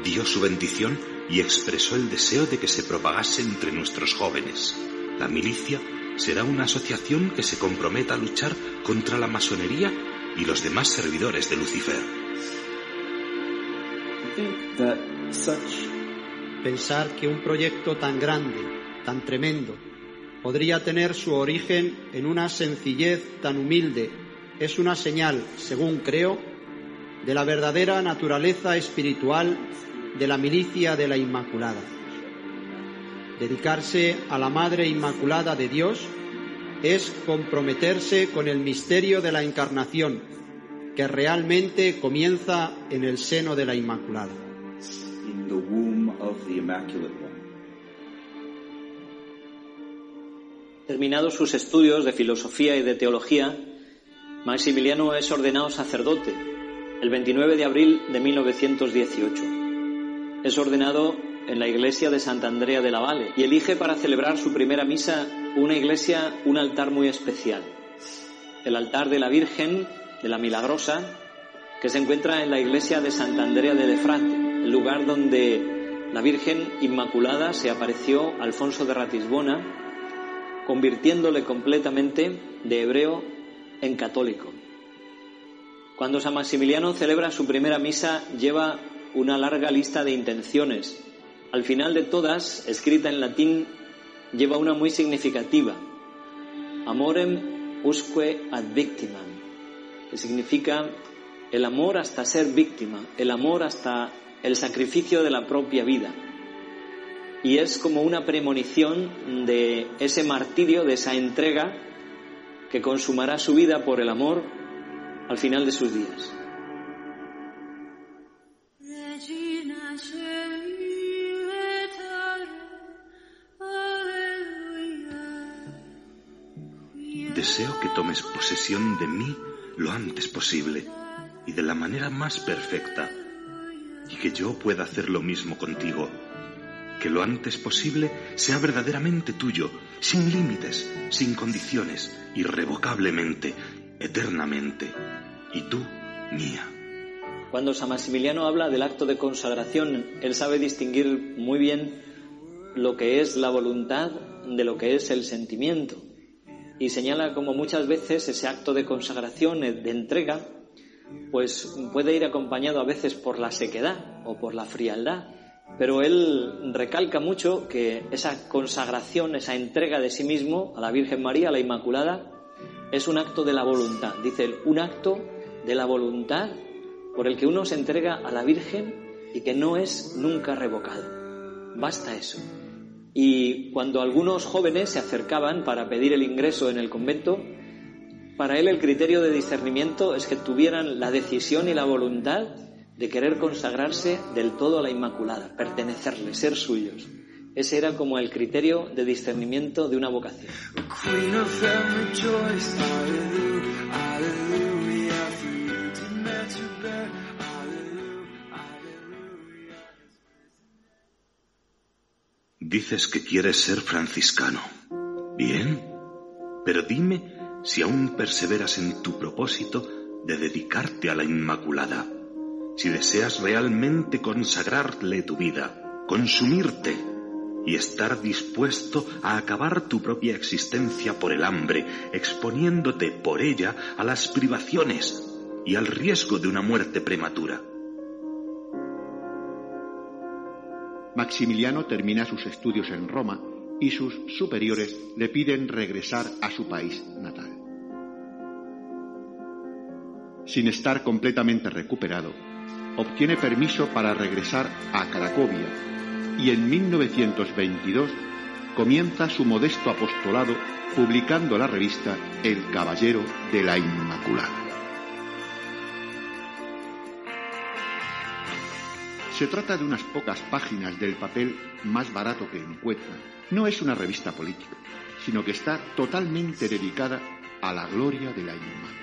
Dio su bendición y expresó el deseo de que se propagase entre nuestros jóvenes. La milicia será una asociación que se comprometa a luchar contra la masonería y los demás servidores de Lucifer. Pensar que un proyecto tan grande, tan tremendo, podría tener su origen en una sencillez tan humilde es una señal, según creo, de la verdadera naturaleza espiritual de la milicia de la Inmaculada. Dedicarse a la Madre Inmaculada de Dios es comprometerse con el misterio de la Encarnación, que realmente comienza en el seno de la Inmaculada. Terminados sus estudios de filosofía y de teología, Maximiliano es ordenado sacerdote el 29 de abril de 1918. Es ordenado en la iglesia de Santa Andrea de la Valle y elige para celebrar su primera misa una iglesia, un altar muy especial. El altar de la Virgen de la Milagrosa, que se encuentra en la iglesia de Santa Andrea de Lefrat, el lugar donde la Virgen Inmaculada se apareció a Alfonso de Ratisbona convirtiéndole completamente de hebreo en católico. Cuando San Maximiliano celebra su primera misa lleva una larga lista de intenciones. Al final de todas, escrita en latín, lleva una muy significativa. Amorem usque ad victimam, que significa el amor hasta ser víctima, el amor hasta el sacrificio de la propia vida. Y es como una premonición de ese martirio, de esa entrega que consumará su vida por el amor al final de sus días. Deseo que tomes posesión de mí lo antes posible y de la manera más perfecta, y que yo pueda hacer lo mismo contigo, que lo antes posible sea verdaderamente tuyo, sin límites, sin condiciones, irrevocablemente, eternamente, y tú mía. Cuando San Maximiliano habla del acto de consagración, él sabe distinguir muy bien lo que es la voluntad de lo que es el sentimiento y señala como muchas veces ese acto de consagración, de entrega, pues puede ir acompañado a veces por la sequedad o por la frialdad, pero él recalca mucho que esa consagración, esa entrega de sí mismo a la Virgen María, a la Inmaculada, es un acto de la voluntad. Dice él, un acto de la voluntad por el que uno se entrega a la Virgen y que no es nunca revocado. Basta eso. Y cuando algunos jóvenes se acercaban para pedir el ingreso en el convento, para él el criterio de discernimiento es que tuvieran la decisión y la voluntad de querer consagrarse del todo a la Inmaculada, pertenecerle, ser suyos. Ese era como el criterio de discernimiento de una vocación. Dices que quieres ser franciscano. Bien, pero dime si aún perseveras en tu propósito de dedicarte a la Inmaculada, si deseas realmente consagrarle tu vida, consumirte y estar dispuesto a acabar tu propia existencia por el hambre, exponiéndote por ella a las privaciones y al riesgo de una muerte prematura. Maximiliano termina sus estudios en Roma y sus superiores le piden regresar a su país natal. Sin estar completamente recuperado, obtiene permiso para regresar a Cracovia y en 1922 comienza su modesto apostolado publicando la revista El Caballero de la Inmaculada. Se trata de unas pocas páginas del papel más barato que encuentran. No es una revista política, sino que está totalmente dedicada a la gloria de la Inmaculada.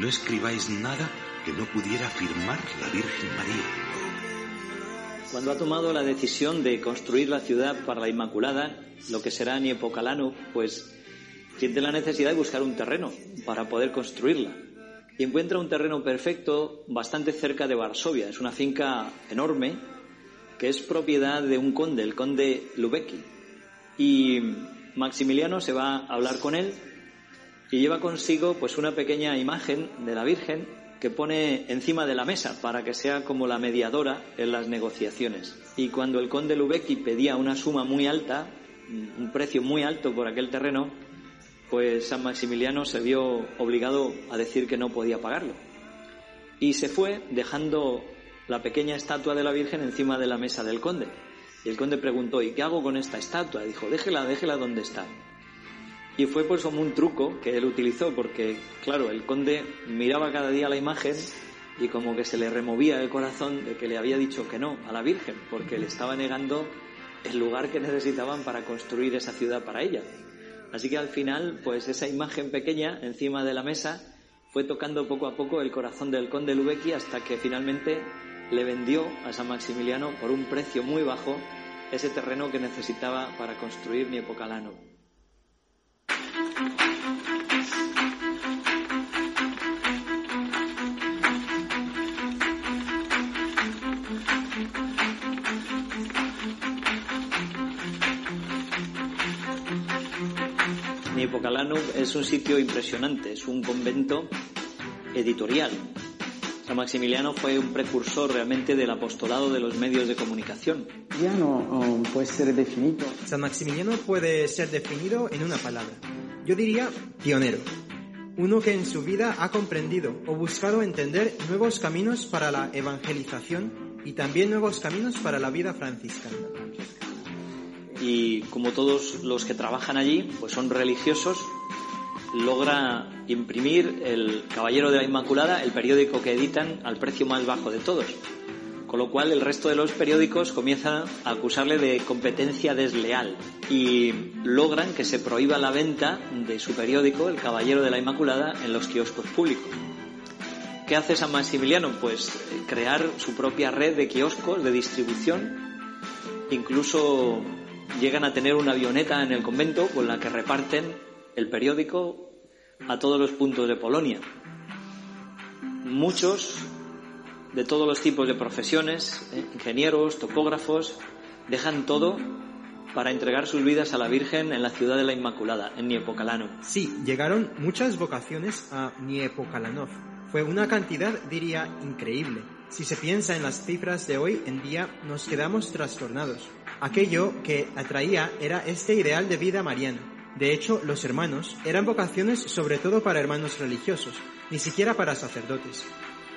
No escribáis nada que no pudiera firmar la Virgen María. Cuando ha tomado la decisión de construir la ciudad para la Inmaculada, lo que será Niepocalano, pues siente la necesidad de buscar un terreno para poder construirla y encuentra un terreno perfecto bastante cerca de Varsovia. Es una finca enorme que es propiedad de un conde, el conde Lubecki. Y Maximiliano se va a hablar con él y lleva consigo pues una pequeña imagen de la Virgen que pone encima de la mesa para que sea como la mediadora en las negociaciones. Y cuando el conde Lubecki pedía una suma muy alta, un precio muy alto por aquel terreno, pues San Maximiliano se vio obligado a decir que no podía pagarlo. Y se fue dejando la pequeña estatua de la Virgen encima de la mesa del conde. Y el conde preguntó, ¿y qué hago con esta estatua? dijo, déjela, déjela donde está. Y fue pues como un truco que él utilizó, porque claro, el conde miraba cada día la imagen y como que se le removía el corazón de que le había dicho que no a la Virgen, porque le estaba negando el lugar que necesitaban para construir esa ciudad para ella. Así que al final, pues esa imagen pequeña encima de la mesa fue tocando poco a poco el corazón del conde Lubecki hasta que finalmente le vendió a San Maximiliano por un precio muy bajo ese terreno que necesitaba para construir Niepocalano. Niepocalano es un sitio impresionante, es un convento editorial. San Maximiliano fue un precursor realmente del apostolado de los medios de comunicación. Um, puede ser definido. San Maximiliano puede ser definido en una palabra. Yo diría pionero. Uno que en su vida ha comprendido o buscado entender nuevos caminos para la evangelización y también nuevos caminos para la vida franciscana. Y como todos los que trabajan allí, pues son religiosos, logra imprimir el Caballero de la Inmaculada, el periódico que editan, al precio más bajo de todos. Con lo cual el resto de los periódicos comienzan a acusarle de competencia desleal y logran que se prohíba la venta de su periódico, El Caballero de la Inmaculada, en los kioscos públicos. ¿Qué hace San Maximiliano? Pues eh, crear su propia red de kioscos de distribución. Incluso llegan a tener una avioneta en el convento con la que reparten el periódico a todos los puntos de Polonia. Muchos de todos los tipos de profesiones, eh, ingenieros, topógrafos, dejan todo para entregar sus vidas a la Virgen en la ciudad de la Inmaculada, en Niepokalano. Sí, llegaron muchas vocaciones a Niepokalanov. Fue una cantidad, diría, increíble. Si se piensa en las cifras de hoy en día, nos quedamos trastornados. Aquello que atraía era este ideal de vida mariana. De hecho, los hermanos eran vocaciones sobre todo para hermanos religiosos, ni siquiera para sacerdotes.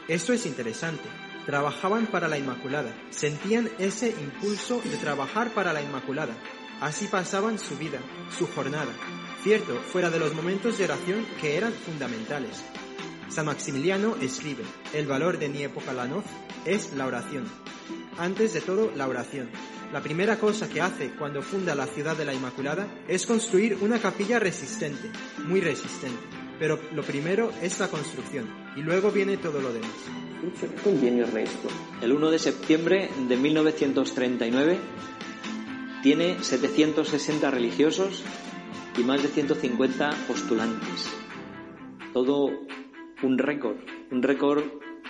Esto es interesante. Trabajaban para la Inmaculada, sentían ese impulso de trabajar para la Inmaculada. Así pasaban su vida, su jornada. Cierto, fuera de los momentos de oración que eran fundamentales. San Maximiliano escribe, el valor de Niepokalanov es la oración. Antes de todo, la oración. La primera cosa que hace cuando funda la ciudad de la Inmaculada es construir una capilla resistente, muy resistente. Pero lo primero es la construcción y luego viene todo lo demás. El 1 de septiembre de 1939 tiene 760 religiosos y más de 150 postulantes. Todo un récord, un récord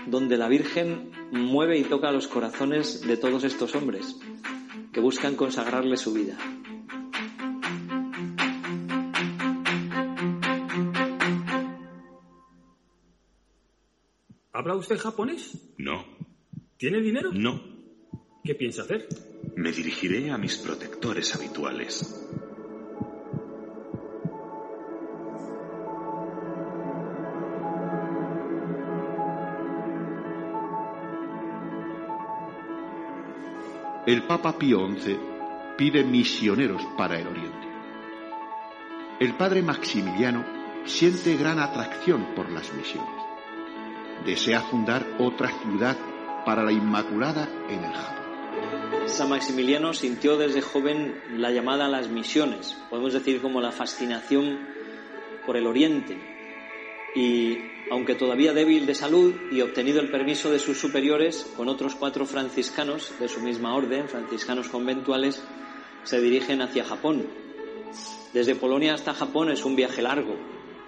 donde la Virgen mueve y toca los corazones de todos estos hombres que buscan consagrarle su vida. ¿Habla usted japonés? No. ¿Tiene dinero? No. ¿Qué piensa hacer? Me dirigiré a mis protectores habituales. El Papa Pío XI pide misioneros para el Oriente. El padre Maximiliano siente gran atracción por las misiones. Desea fundar otra ciudad para la Inmaculada en el Japón. San Maximiliano sintió desde joven la llamada a las misiones, podemos decir como la fascinación por el Oriente. Y aunque todavía débil de salud y obtenido el permiso de sus superiores, con otros cuatro franciscanos de su misma orden, franciscanos conventuales, se dirigen hacia Japón. Desde Polonia hasta Japón es un viaje largo,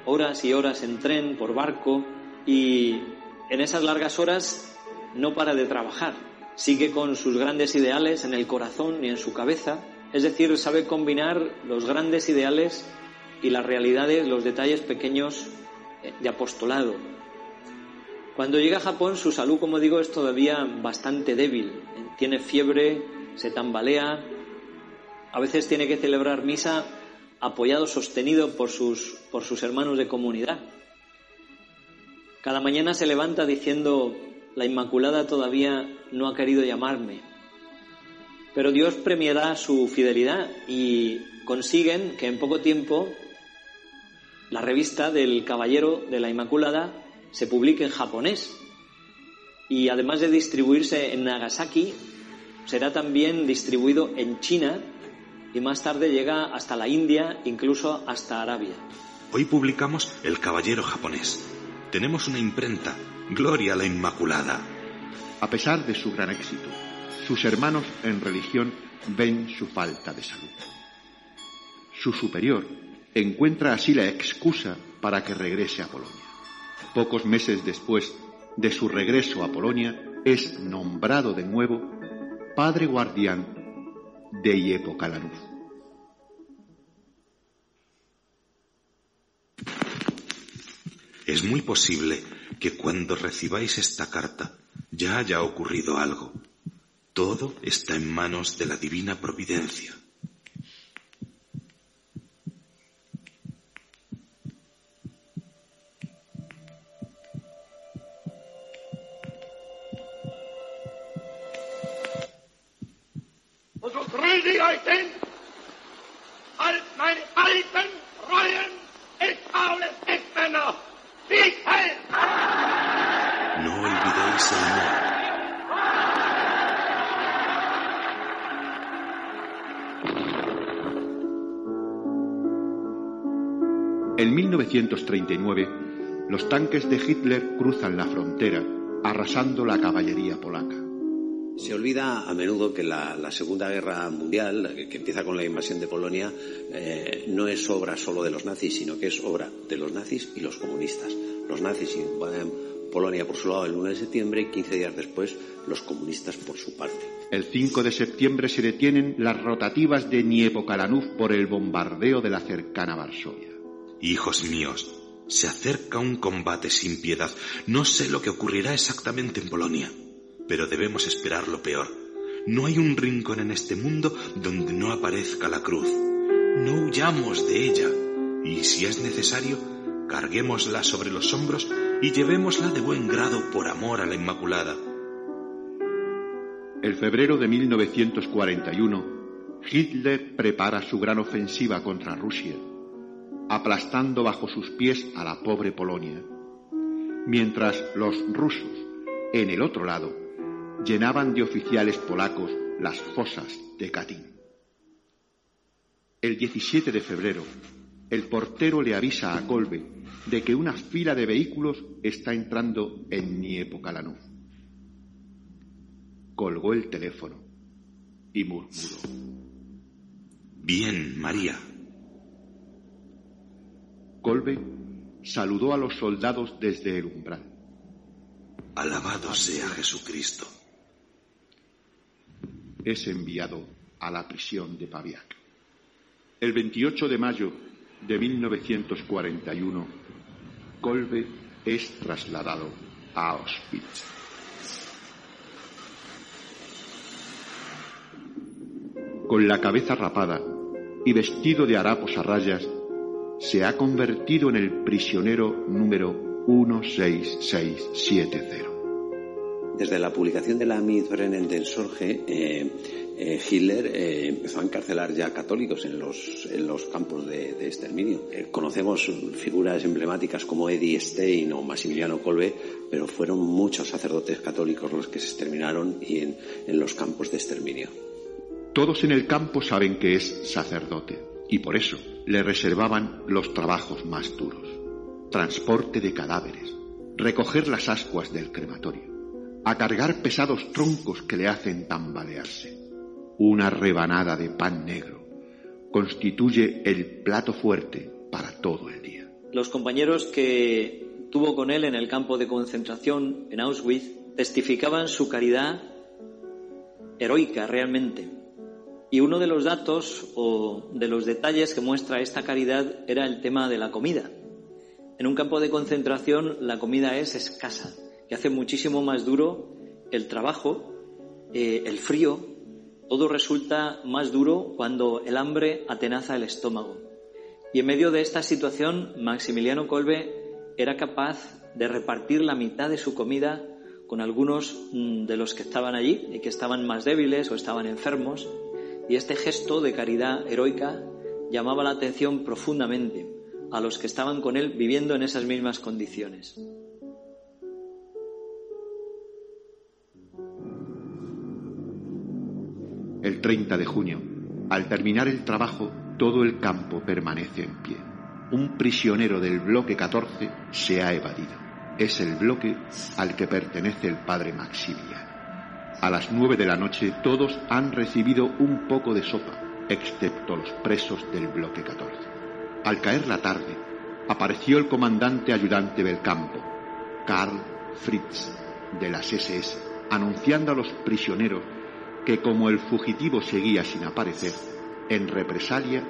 horas y horas en tren, por barco, y en esas largas horas no para de trabajar. Sigue con sus grandes ideales en el corazón y en su cabeza, es decir, sabe combinar los grandes ideales y las realidades, los detalles pequeños de apostolado. Cuando llega a Japón, su salud, como digo, es todavía bastante débil. Tiene fiebre, se tambalea, a veces tiene que celebrar misa apoyado, sostenido por sus, por sus hermanos de comunidad. Cada mañana se levanta diciendo, la Inmaculada todavía no ha querido llamarme. Pero Dios premiará su fidelidad y consiguen que en poco tiempo la revista del Caballero de la Inmaculada se publique en japonés y además de distribuirse en Nagasaki, será también distribuido en China y más tarde llega hasta la India, incluso hasta Arabia. Hoy publicamos El Caballero japonés. Tenemos una imprenta, Gloria a la Inmaculada. A pesar de su gran éxito, sus hermanos en religión ven su falta de salud. Su superior, encuentra así la excusa para que regrese a Polonia. Pocos meses después de su regreso a Polonia, es nombrado de nuevo padre guardián de Iepocalanuz. Es muy posible que cuando recibáis esta carta ya haya ocurrido algo. Todo está en manos de la divina providencia. Sind als meine alten! No olvidéis el amor. En 1939, los tanques de Hitler cruzan la frontera, arrasando la caballería polaca. Se olvida a menudo que la, la Segunda Guerra Mundial, que, que, empieza con la invasión de Polonia, eh, no es obra solo de los nazis, sino que es obra de los nazis y los comunistas. Los nazis invaden Polonia por su lado el 1 de septiembre y 15 días después los comunistas por su parte. El 5 de septiembre se detienen las rotativas de Niepokalanów por el bombardeo de la cercana Varsovia. Hijos míos, se acerca un combate sin piedad. No sé lo que ocurrirá exactamente en Polonia, pero debemos esperar lo peor. No hay un rincón en este mundo donde no aparezca la cruz. No huyamos de ella y, si es necesario, carguémosla sobre los hombros y llevémosla de buen grado por amor a la Inmaculada. El febrero de 1941, Hitler prepara su gran ofensiva contra Rusia aplastando bajo sus pies a la pobre Polonia, mientras los rusos, en el otro lado, llenaban de oficiales polacos las fosas de Katyn. El 17 de febrero, el portero le avisa a Kolbe de que una fila de vehículos está entrando en Niepokalanów. Colgó el teléfono y murmuró. Bien, María, Kolbe saludó a los soldados desde el umbral. Alabado sea Jesucristo. Es enviado a la prisión de Paviak. El 28 de mayo de 1941, Kolbe es trasladado a Auschwitz. Con la cabeza rapada y vestido de harapos a rayas, se ha convertido en el prisionero número 16670. Desde la publicación de la Mitbrennen den Sorge, eh, eh, Hitler eh, empezó a encarcelar ya católicos en los, campos de, de exterminio. conocemos figuras emblemáticas como Eddie Stein o Maximiliano Kolbe, pero fueron muchos sacerdotes católicos los que se exterminaron y en, en los campos de exterminio. Todos en el campo saben que es sacerdote y por eso le reservaban los trabajos más duros. Transporte de cadáveres, recoger las ascuas del crematorio, a cargar pesados troncos que le hacen tambalearse. Una rebanada de pan negro constituye el plato fuerte para todo el día. Los compañeros que tuvo con él en el campo de concentración en Auschwitz testificaban su caridad heroica realmente y uno de los datos o de los detalles que muestra esta caridad era el tema de la comida. En un campo de concentración la comida es escasa, hace muchísimo más duro el trabajo, eh, el frío, todo resulta más duro cuando el hambre atenaza el estómago. Y en medio de esta situación, Maximiliano Kolbe era capaz de repartir la mitad de su comida con algunos mm, de los que estaban allí y que estaban más débiles o estaban enfermos y este gesto de caridad heroica llamaba la atención profundamente a los que estaban con él viviendo en esas mismas condiciones. El 30 de junio, al terminar el trabajo, todo el campo permanece en pie. Un prisionero del bloque 14 se ha evadido. Es el bloque al que pertenece el padre Maximiliano. A las nueve de la noche todos han recibido un poco de sopa, excepto los presos del bloque 14. Al caer la tarde, apareció el comandante ayudante del campo, Karl Fritz, de las SS, anunciando a los prisioneros que como el fugitivo seguía sin aparecer, en represalia,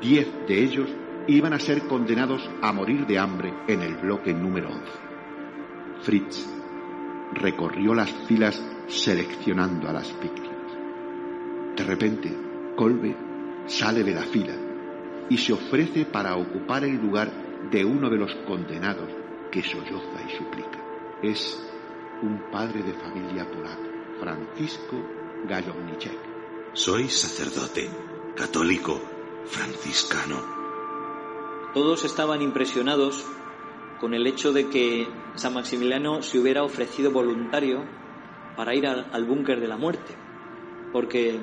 diez de ellos iban a ser condenados a morir de hambre en el bloque número 11. Fritz recorrió las filas seleccionando a las víctimas. De repente, Colbe sale de la fila y se ofrece para ocupar el lugar de uno de los condenados que solloza y suplica. Es un padre de familia polaco, Francisco Soy sacerdote, católico, franciscano. Todos estaban impresionados con el hecho de que San Maximiliano se hubiera ofrecido voluntario para ir al, al búnker de la muerte, porque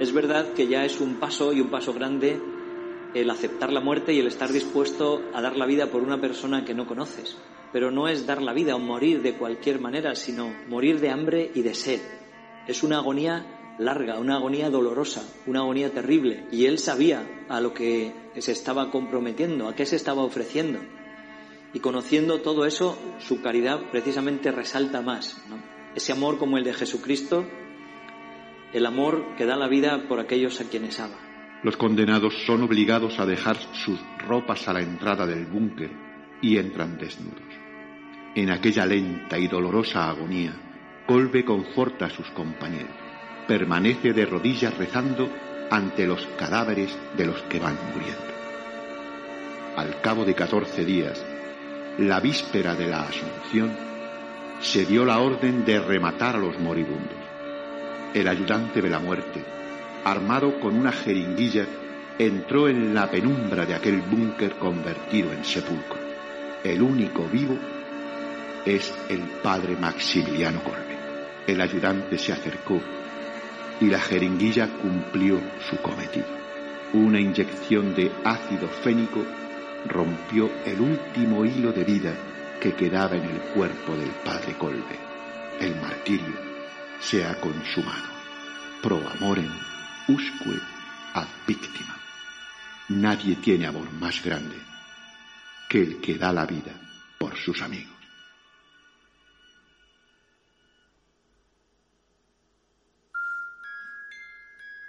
es verdad que ya es un paso y un paso grande el aceptar la muerte y el estar dispuesto a dar la vida por una persona que no conoces. Pero no es dar la vida o morir de cualquier manera, sino morir de hambre y de sed. Es una agonía larga, una agonía dolorosa, una agonía terrible. Y él sabía a lo que se estaba comprometiendo, a qué se estaba ofreciendo. Y conociendo todo eso, su caridad precisamente resalta más. Ese amor como el de Jesucristo, el amor que da la vida por aquellos a quienes ama. Los condenados son obligados a dejar sus ropas a la entrada del búnker y entran desnudos. En aquella lenta y dolorosa agonía, Colbe conforta a sus compañeros. Permanece de rodillas rezando ante los cadáveres de los que van muriendo. Al cabo de catorce días, la víspera de la Asunción, se dio la orden de rematar a los moribundos. El ayudante de la muerte, armado con una jeringuilla, entró en la penumbra de aquel búnker convertido en sepulcro. El único vivo es el padre Maximiliano Colbe. El ayudante se acercó y la jeringuilla cumplió su cometido. Una inyección de ácido fénico rompió el último hilo de vida que quedaba en el cuerpo del padre Colbe. El martirio se ha consumado. Pro amorem usque ad victima. Nadie tiene amor más grande que el que da la vida por sus amigos.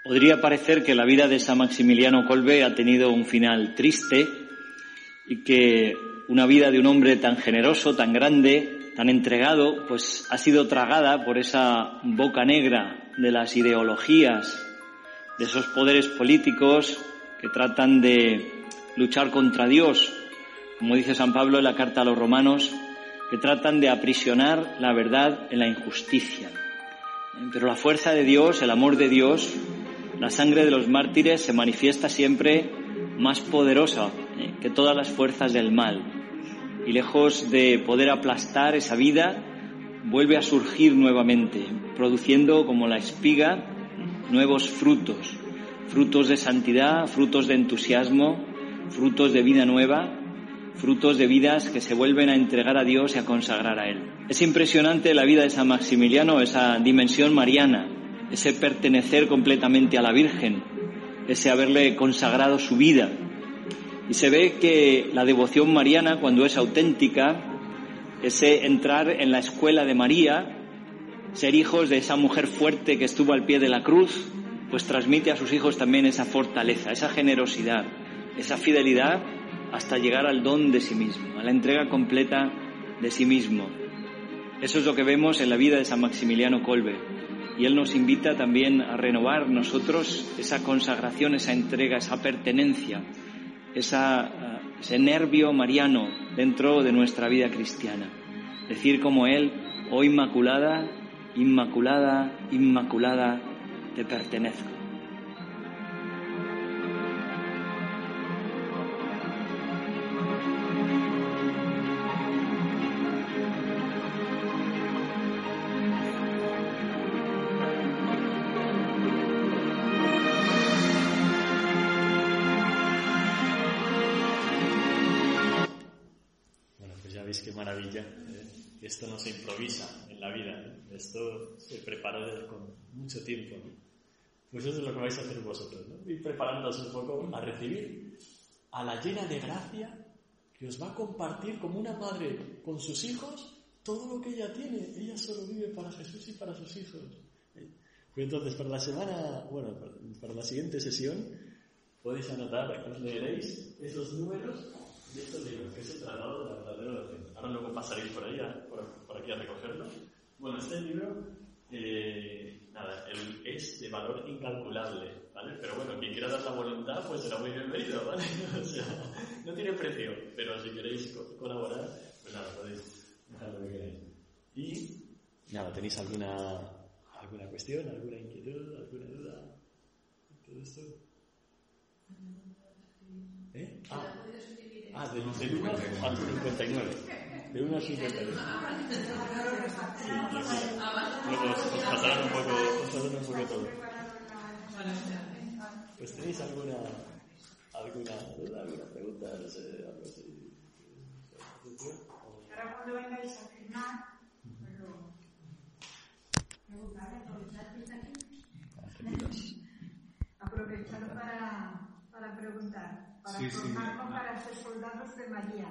Podría parecer que la vida de San Maximiliano Colbe ha tenido un final triste y que una vida de un hombre tan generoso, tan grande, tan entregado, pues ha sido tragada por esa boca negra de las ideologías, de esos poderes políticos que tratan de luchar contra Dios, como dice San Pablo en la carta a los romanos, que tratan de aprisionar la verdad en la injusticia. Pero la fuerza de Dios, el amor de Dios, la sangre de los mártires se manifiesta siempre más poderosa ¿eh? que todas las fuerzas del mal. Y lejos de poder aplastar esa vida, vuelve a surgir nuevamente, produciendo como la espiga nuevos frutos, frutos de santidad, frutos de entusiasmo, frutos de vida nueva, frutos de vidas que se vuelven a entregar a Dios y a consagrar a Él. Es impresionante la vida de San Maximiliano, esa dimensión mariana, ese pertenecer completamente a la Virgen, ese haberle consagrado su vida. Y se ve que la devoción mariana, cuando es auténtica, ese entrar en la escuela de María, ser hijos de esa mujer fuerte que estuvo al pie de la cruz, pues transmite a sus hijos también esa fortaleza, esa generosidad, esa fidelidad hasta llegar al don de sí mismo, a la entrega completa de sí mismo. Eso es lo que vemos en la vida de San Maximiliano Colbe. Y él nos invita también a renovar nosotros esa consagración, esa entrega, esa pertenencia, esa, ese nervio mariano dentro de nuestra vida cristiana. Decir como él, oh Inmaculada, Inmaculada, Inmaculada, te pertenezco. Se prepara desde con mucho tiempo. ¿no? Pues eso es lo que vais a hacer vosotros, ¿no? ir preparándoos un poco a recibir a la llena de gracia que os va a compartir como una madre con sus hijos todo lo que ella tiene. Ella solo vive para Jesús y para sus hijos. ¿eh? Pues entonces, para la semana, bueno, para la siguiente sesión, podéis anotar, os leeréis esos números de estos libros, que es el Tratado de la verdadera. Ahora luego pasaréis por ahí, por, por, aquí a recogerlo. Bueno, este libro, eh, nada, el, es de valor incalculable, ¿vale? Pero bueno, quien quiera dar la voluntad, pues será muy bienvenido, ¿vale? o sea, no tiene precio, pero si queréis co colaborar, pues nada, podéis dejar lo que queráis. Y nada, ¿tenéis alguna, alguna ¿Alguna cuestión, alguna inquietud, alguna duda? ¿Todo esto? ¿Eh? Ah, ah del, del 1 al 59. De 1 al 59. Sí, os, os pasaron un poco, os pasaron un poco todo. Pues tenéis alguna, alguna duda, alguna pregunta, no sé, algo así. Ahora cuando vengáis a firmar, preguntar, aprovechar que está aquí. Aprovechar para, para preguntar, para formarnos para ser soldados de María.